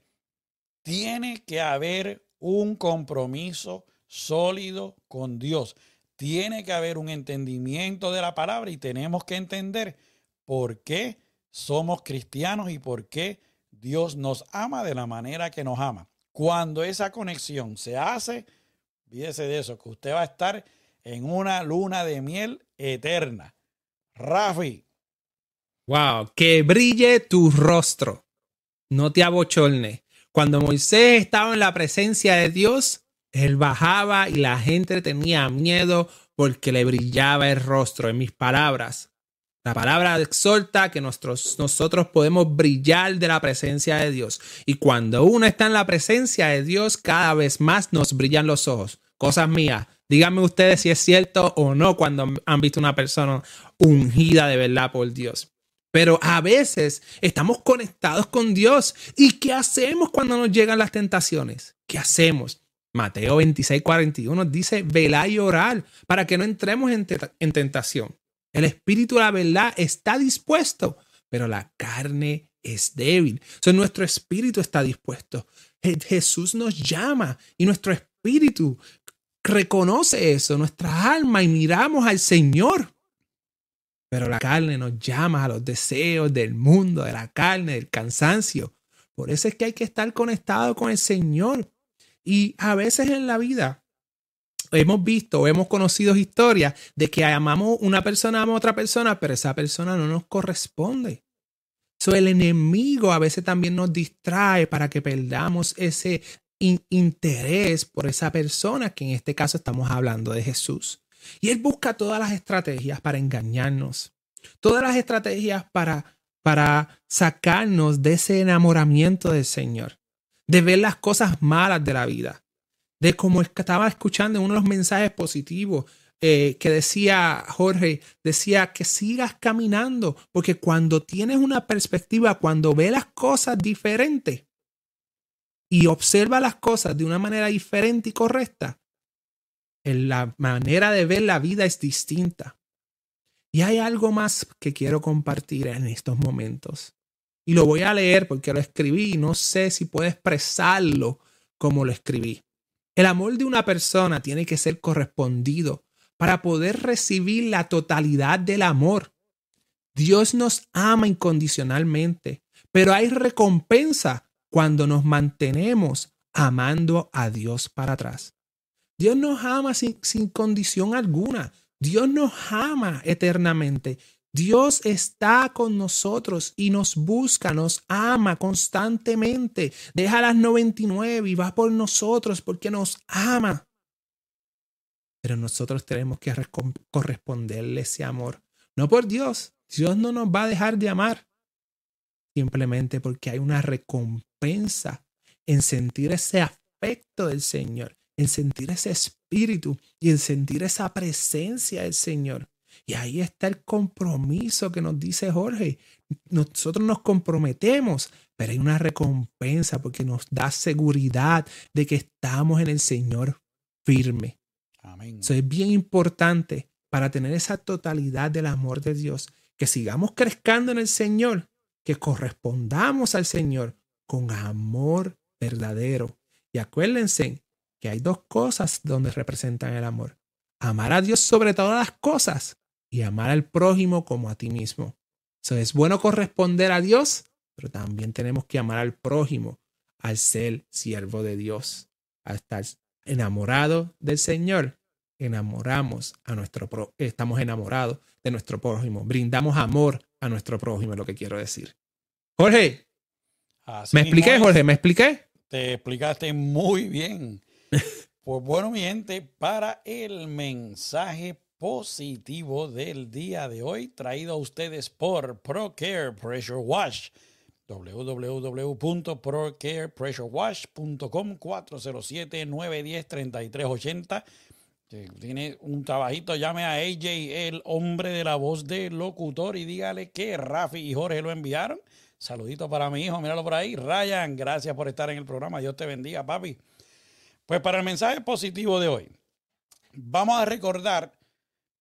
Tiene que haber un compromiso sólido con Dios. Tiene que haber un entendimiento de la palabra y tenemos que entender por qué somos cristianos y por qué Dios nos ama de la manera que nos ama. Cuando esa conexión se hace, fíjese de eso, que usted va a estar en una luna de miel eterna. Rafi.
Wow, que brille tu rostro, no te abochorne. Cuando Moisés estaba en la presencia de Dios, él bajaba y la gente tenía miedo porque le brillaba el rostro. En mis palabras, la palabra exhorta que nosotros, podemos brillar de la presencia de Dios. Y cuando uno está en la presencia de Dios, cada vez más nos brillan los ojos. Cosas mías. Díganme ustedes si es cierto o no cuando han visto una persona ungida de verdad por Dios. Pero a veces estamos conectados con Dios. ¿Y qué hacemos cuando nos llegan las tentaciones? ¿Qué hacemos? Mateo 26, 41 dice, velar y orar para que no entremos en, en tentación. El espíritu, la verdad, está dispuesto, pero la carne es débil. So, nuestro espíritu está dispuesto. Jesús nos llama y nuestro espíritu reconoce eso, nuestra alma, y miramos al Señor. Pero la carne nos llama a los deseos del mundo, de la carne, del cansancio. Por eso es que hay que estar conectado con el Señor. Y a veces en la vida hemos visto, hemos conocido historias de que amamos una persona, ama a otra persona, pero esa persona no nos corresponde. So, el enemigo a veces también nos distrae para que perdamos ese in interés por esa persona, que en este caso estamos hablando de Jesús. Y él busca todas las estrategias para engañarnos, todas las estrategias para, para sacarnos de ese enamoramiento del Señor, de ver las cosas malas de la vida, de como estaba escuchando uno de los mensajes positivos eh, que decía Jorge, decía que sigas caminando, porque cuando tienes una perspectiva, cuando ves las cosas diferentes y observa las cosas de una manera diferente y correcta, la manera de ver la vida es distinta. Y hay algo más que quiero compartir en estos momentos. Y lo voy a leer porque lo escribí y no sé si puedo expresarlo como lo escribí. El amor de una persona tiene que ser correspondido para poder recibir la totalidad del amor. Dios nos ama incondicionalmente, pero hay recompensa cuando nos mantenemos amando a Dios para atrás. Dios nos ama sin, sin condición alguna. Dios nos ama eternamente. Dios está con nosotros y nos busca, nos ama constantemente. Deja las 99 y va por nosotros porque nos ama. Pero nosotros tenemos que corresponderle ese amor. No por Dios. Dios no nos va a dejar de amar. Simplemente porque hay una recompensa en sentir ese afecto del Señor, en sentir ese espíritu y en sentir esa presencia del Señor. Y ahí está el compromiso que nos dice Jorge. Nosotros nos comprometemos, pero hay una recompensa porque nos da seguridad de que estamos en el Señor firme. Amén. Eso es bien importante para tener esa totalidad del amor de Dios, que sigamos creciendo en el Señor, que correspondamos al Señor con amor verdadero. Y acuérdense que hay dos cosas donde representan el amor. Amar a Dios sobre todas las cosas y amar al prójimo como a ti mismo. Eso es bueno corresponder a Dios, pero también tenemos que amar al prójimo, al ser siervo de Dios, a estar enamorado del Señor. Enamoramos a nuestro estamos enamorados de nuestro prójimo, brindamos amor a nuestro prójimo, es lo que quiero decir. Jorge, ¿me expliqué, Jorge? ¿Me expliqué?
Te explicaste muy bien. pues bueno, mi gente, para el mensaje positivo del día de hoy, traído a ustedes por ProCare Pressure Wash www.procarepressurewash.com 407-910-3380. Tiene un trabajito, llame a AJ, el hombre de la voz de locutor, y dígale que Rafi y Jorge lo enviaron. Saludito para mi hijo, míralo por ahí. Ryan, gracias por estar en el programa. Dios te bendiga, papi. Pues para el mensaje positivo de hoy, vamos a recordar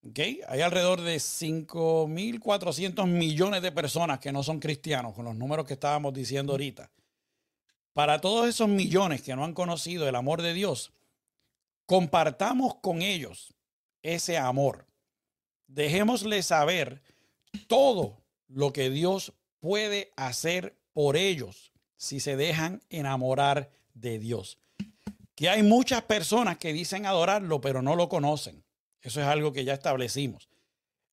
Okay. Hay alrededor de 5.400 millones de personas que no son cristianos, con los números que estábamos diciendo ahorita. Para todos esos millones que no han conocido el amor de Dios, compartamos con ellos ese amor. Dejémosles saber todo lo que Dios puede hacer por ellos si se dejan enamorar de Dios. Que hay muchas personas que dicen adorarlo, pero no lo conocen. Eso es algo que ya establecimos.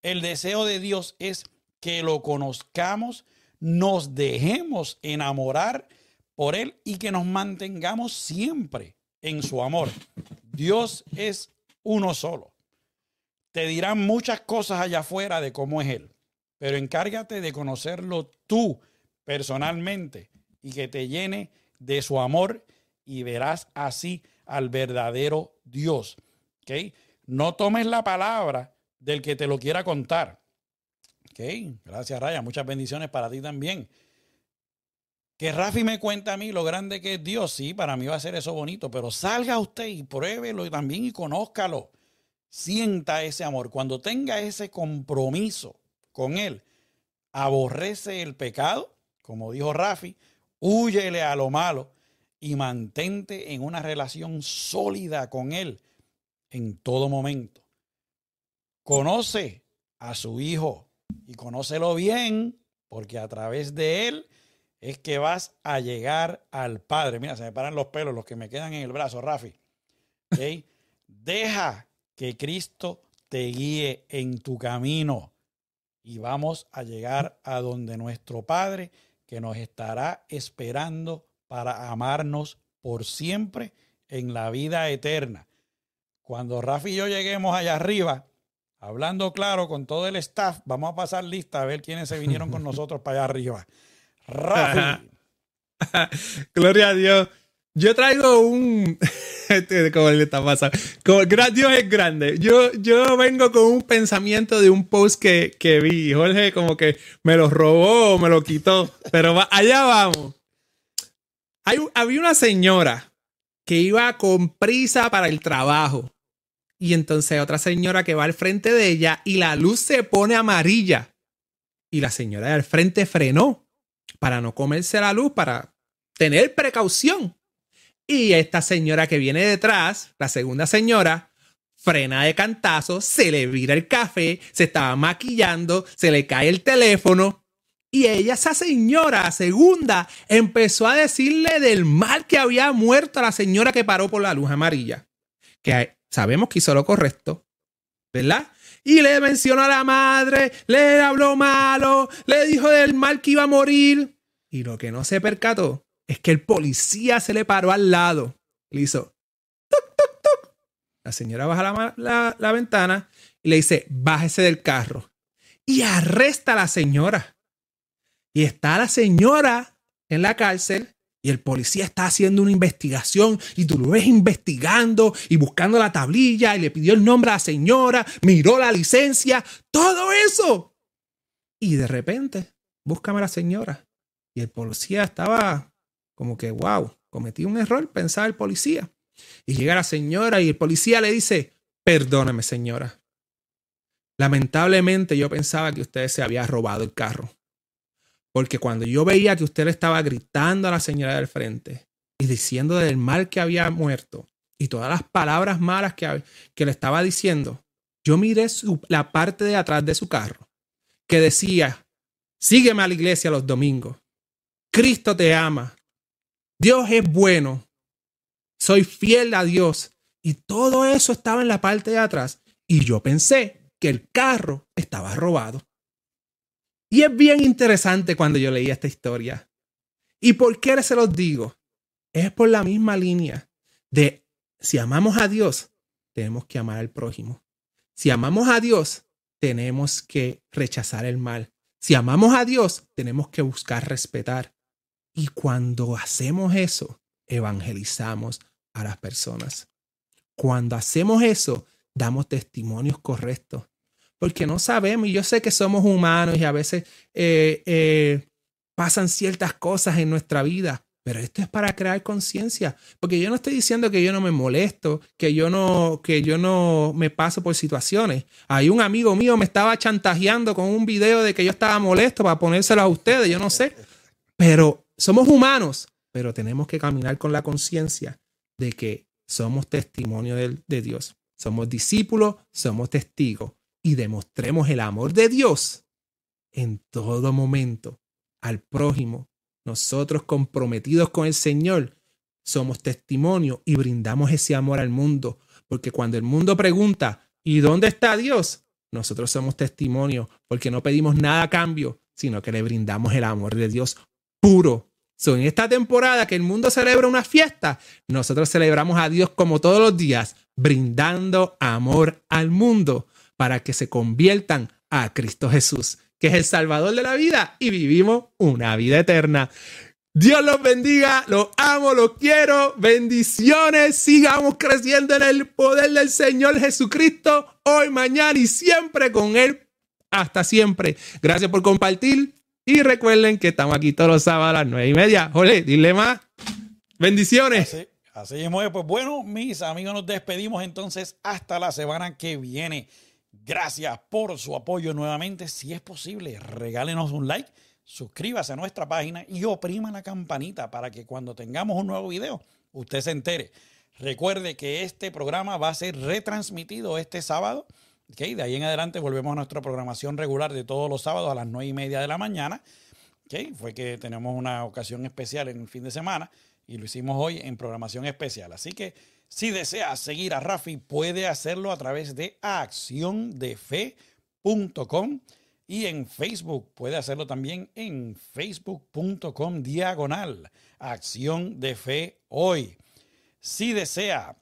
El deseo de Dios es que lo conozcamos, nos dejemos enamorar por Él y que nos mantengamos siempre en su amor. Dios es uno solo. Te dirán muchas cosas allá afuera de cómo es Él, pero encárgate de conocerlo tú personalmente y que te llene de su amor y verás así al verdadero Dios. ¿Okay? No tomes la palabra del que te lo quiera contar. Ok, gracias Raya. Muchas bendiciones para ti también. Que Rafi me cuenta a mí lo grande que es Dios. Sí, para mí va a ser eso bonito, pero salga usted y pruébelo también y conózcalo. Sienta ese amor. Cuando tenga ese compromiso con Él, aborrece el pecado, como dijo Rafi, huyele a lo malo y mantente en una relación sólida con Él en todo momento. Conoce a su hijo y conócelo bien, porque a través de él es que vas a llegar al Padre. Mira, se me paran los pelos, los que me quedan en el brazo, Rafi. Deja que Cristo te guíe en tu camino y vamos a llegar a donde nuestro Padre, que nos estará esperando para amarnos por siempre en la vida eterna. Cuando Rafi y yo lleguemos allá arriba, hablando claro con todo el staff, vamos a pasar lista a ver quiénes se vinieron con nosotros para allá arriba. Rafi.
Gloria a Dios. Yo traigo un. Este, ¿Cómo le está pasando? Como, Dios es grande. Yo, yo vengo con un pensamiento de un post que, que vi. Jorge, como que me lo robó o me lo quitó. Pero allá vamos. Hay, había una señora que iba con prisa para el trabajo. Y entonces otra señora que va al frente de ella y la luz se pone amarilla. Y la señora de al frente frenó para no comerse la luz, para tener precaución. Y esta señora que viene detrás, la segunda señora, frena de cantazo, se le vira el café, se estaba maquillando, se le cae el teléfono. Y ella, esa señora segunda, empezó a decirle del mal que había muerto a la señora que paró por la luz amarilla. Que sabemos que hizo lo correcto, ¿verdad? Y le mencionó a la madre, le habló malo, le dijo del mal que iba a morir. Y lo que no se percató es que el policía se le paró al lado. Le hizo, la señora baja la, ventana y le dice, bájese del carro. Y arresta a la señora. Y está la señora en la cárcel y el policía está haciendo una investigación y tú lo ves investigando y buscando la tablilla y le pidió el nombre a la señora, miró la licencia, todo eso. Y de repente, búscame a la señora. Y el policía estaba como que, wow, cometí un error, pensaba el policía. Y llega la señora y el policía le dice, perdóneme señora. Lamentablemente yo pensaba que usted se había robado el carro. Porque cuando yo veía que usted le estaba gritando a la señora del frente y diciendo del mal que había muerto y todas las palabras malas que, que le estaba diciendo, yo miré la parte de atrás de su carro que decía, sígueme a la iglesia los domingos. Cristo te ama. Dios es bueno soy fiel a Dios. Y todo eso estaba en la parte de atrás. Y yo pensé que el carro estaba robado. Y es bien interesante cuando yo leía esta historia. ¿Y por qué se los digo? Es por la misma línea de si amamos a Dios, tenemos que amar al prójimo. Si amamos a Dios, tenemos que rechazar el mal. Si amamos a Dios, tenemos que buscar respetar. Y cuando hacemos eso, evangelizamos a las personas. Cuando hacemos eso, damos testimonios correctos. Porque no sabemos, y yo sé que somos humanos y a veces eh, eh, pasan ciertas cosas en nuestra vida, pero esto es para crear conciencia, porque yo no estoy diciendo que yo no me molesto, que yo no, que yo no me paso por situaciones. Hay un amigo mío me estaba chantajeando con un video de que yo estaba molesto para ponérselo a ustedes, yo no sé. Pero somos humanos, pero tenemos que caminar con la conciencia de que somos testimonio de, Dios. Somos discípulos, somos testigos y demostremos el amor de Dios en todo momento al prójimo. Nosotros comprometidos con el Señor somos testimonio y brindamos ese amor al mundo. Porque cuando el mundo pregunta, ¿y dónde está Dios? Nosotros somos testimonio porque no pedimos nada a cambio, sino que le brindamos el amor de Dios puro, en esta temporada que el mundo celebra una fiesta, nosotros celebramos a Dios como todos los días, brindando amor al mundo para que se conviertan a Cristo Jesús, que es el Salvador de la vida y vivimos una vida eterna. Dios los bendiga, los amo, los quiero, bendiciones, sigamos creciendo en el poder del Señor Jesucristo, hoy, mañana y siempre con Él, hasta siempre. Gracias por compartir, y recuerden que estamos aquí todos los sábados a las nueve y media. Jole, dile más. Bendiciones.
Así, es, pues bueno, mis amigos, nos despedimos entonces hasta la semana que viene. Gracias por su apoyo nuevamente. Si es posible, regálenos un like, suscríbase a nuestra página y oprima la campanita para que cuando tengamos un nuevo video, usted se entere. Recuerde que este programa va a ser retransmitido este sábado de ahí en adelante volvemos a nuestra programación regular de todos los sábados a las 9 y media de la mañana. Fue que tenemos una ocasión especial en el fin de semana y lo hicimos hoy en programación especial. Así que si desea seguir a Rafi, puede hacerlo a través de acciondefe.com y en Facebook. Puede hacerlo también en facebook.com diagonal acción de fe hoy. Si desea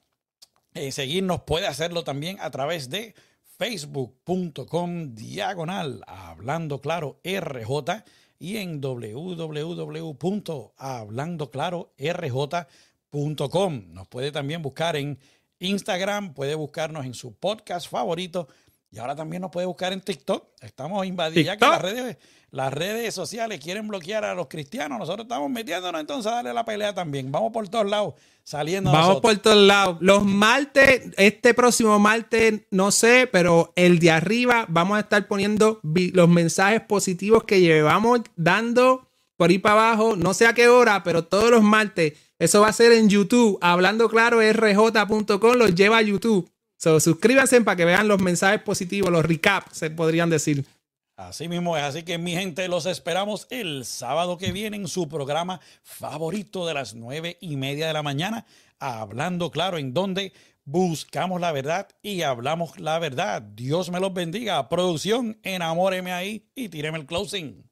eh, seguirnos, puede hacerlo también a través de facebook.com diagonal hablando claro RJ y en www.hablandoclarorj.com. Nos puede también buscar en Instagram, puede buscarnos en su podcast favorito y ahora también nos puede buscar en TikTok. Estamos invadidos ya que las redes, las redes sociales quieren bloquear a los cristianos. Nosotros estamos metiéndonos entonces a darle la pelea también. Vamos por todos lados saliendo.
Vamos por todos lados. Los martes, este próximo martes, no sé, pero el de arriba vamos a estar poniendo los mensajes positivos que llevamos dando por ahí para abajo. No sé a qué hora, pero todos los martes. Eso va a ser en YouTube. Hablando claro, rj.com los lleva a YouTube. Suscríbanse para que vean los mensajes positivos, los recaps, se podrían decir.
Así mismo es, así que mi gente, los esperamos el sábado que viene en su programa favorito de las nueve y media de la mañana, hablando claro en donde buscamos la verdad y hablamos la verdad. Dios me los bendiga. Producción, enamóreme ahí y tíreme el closing.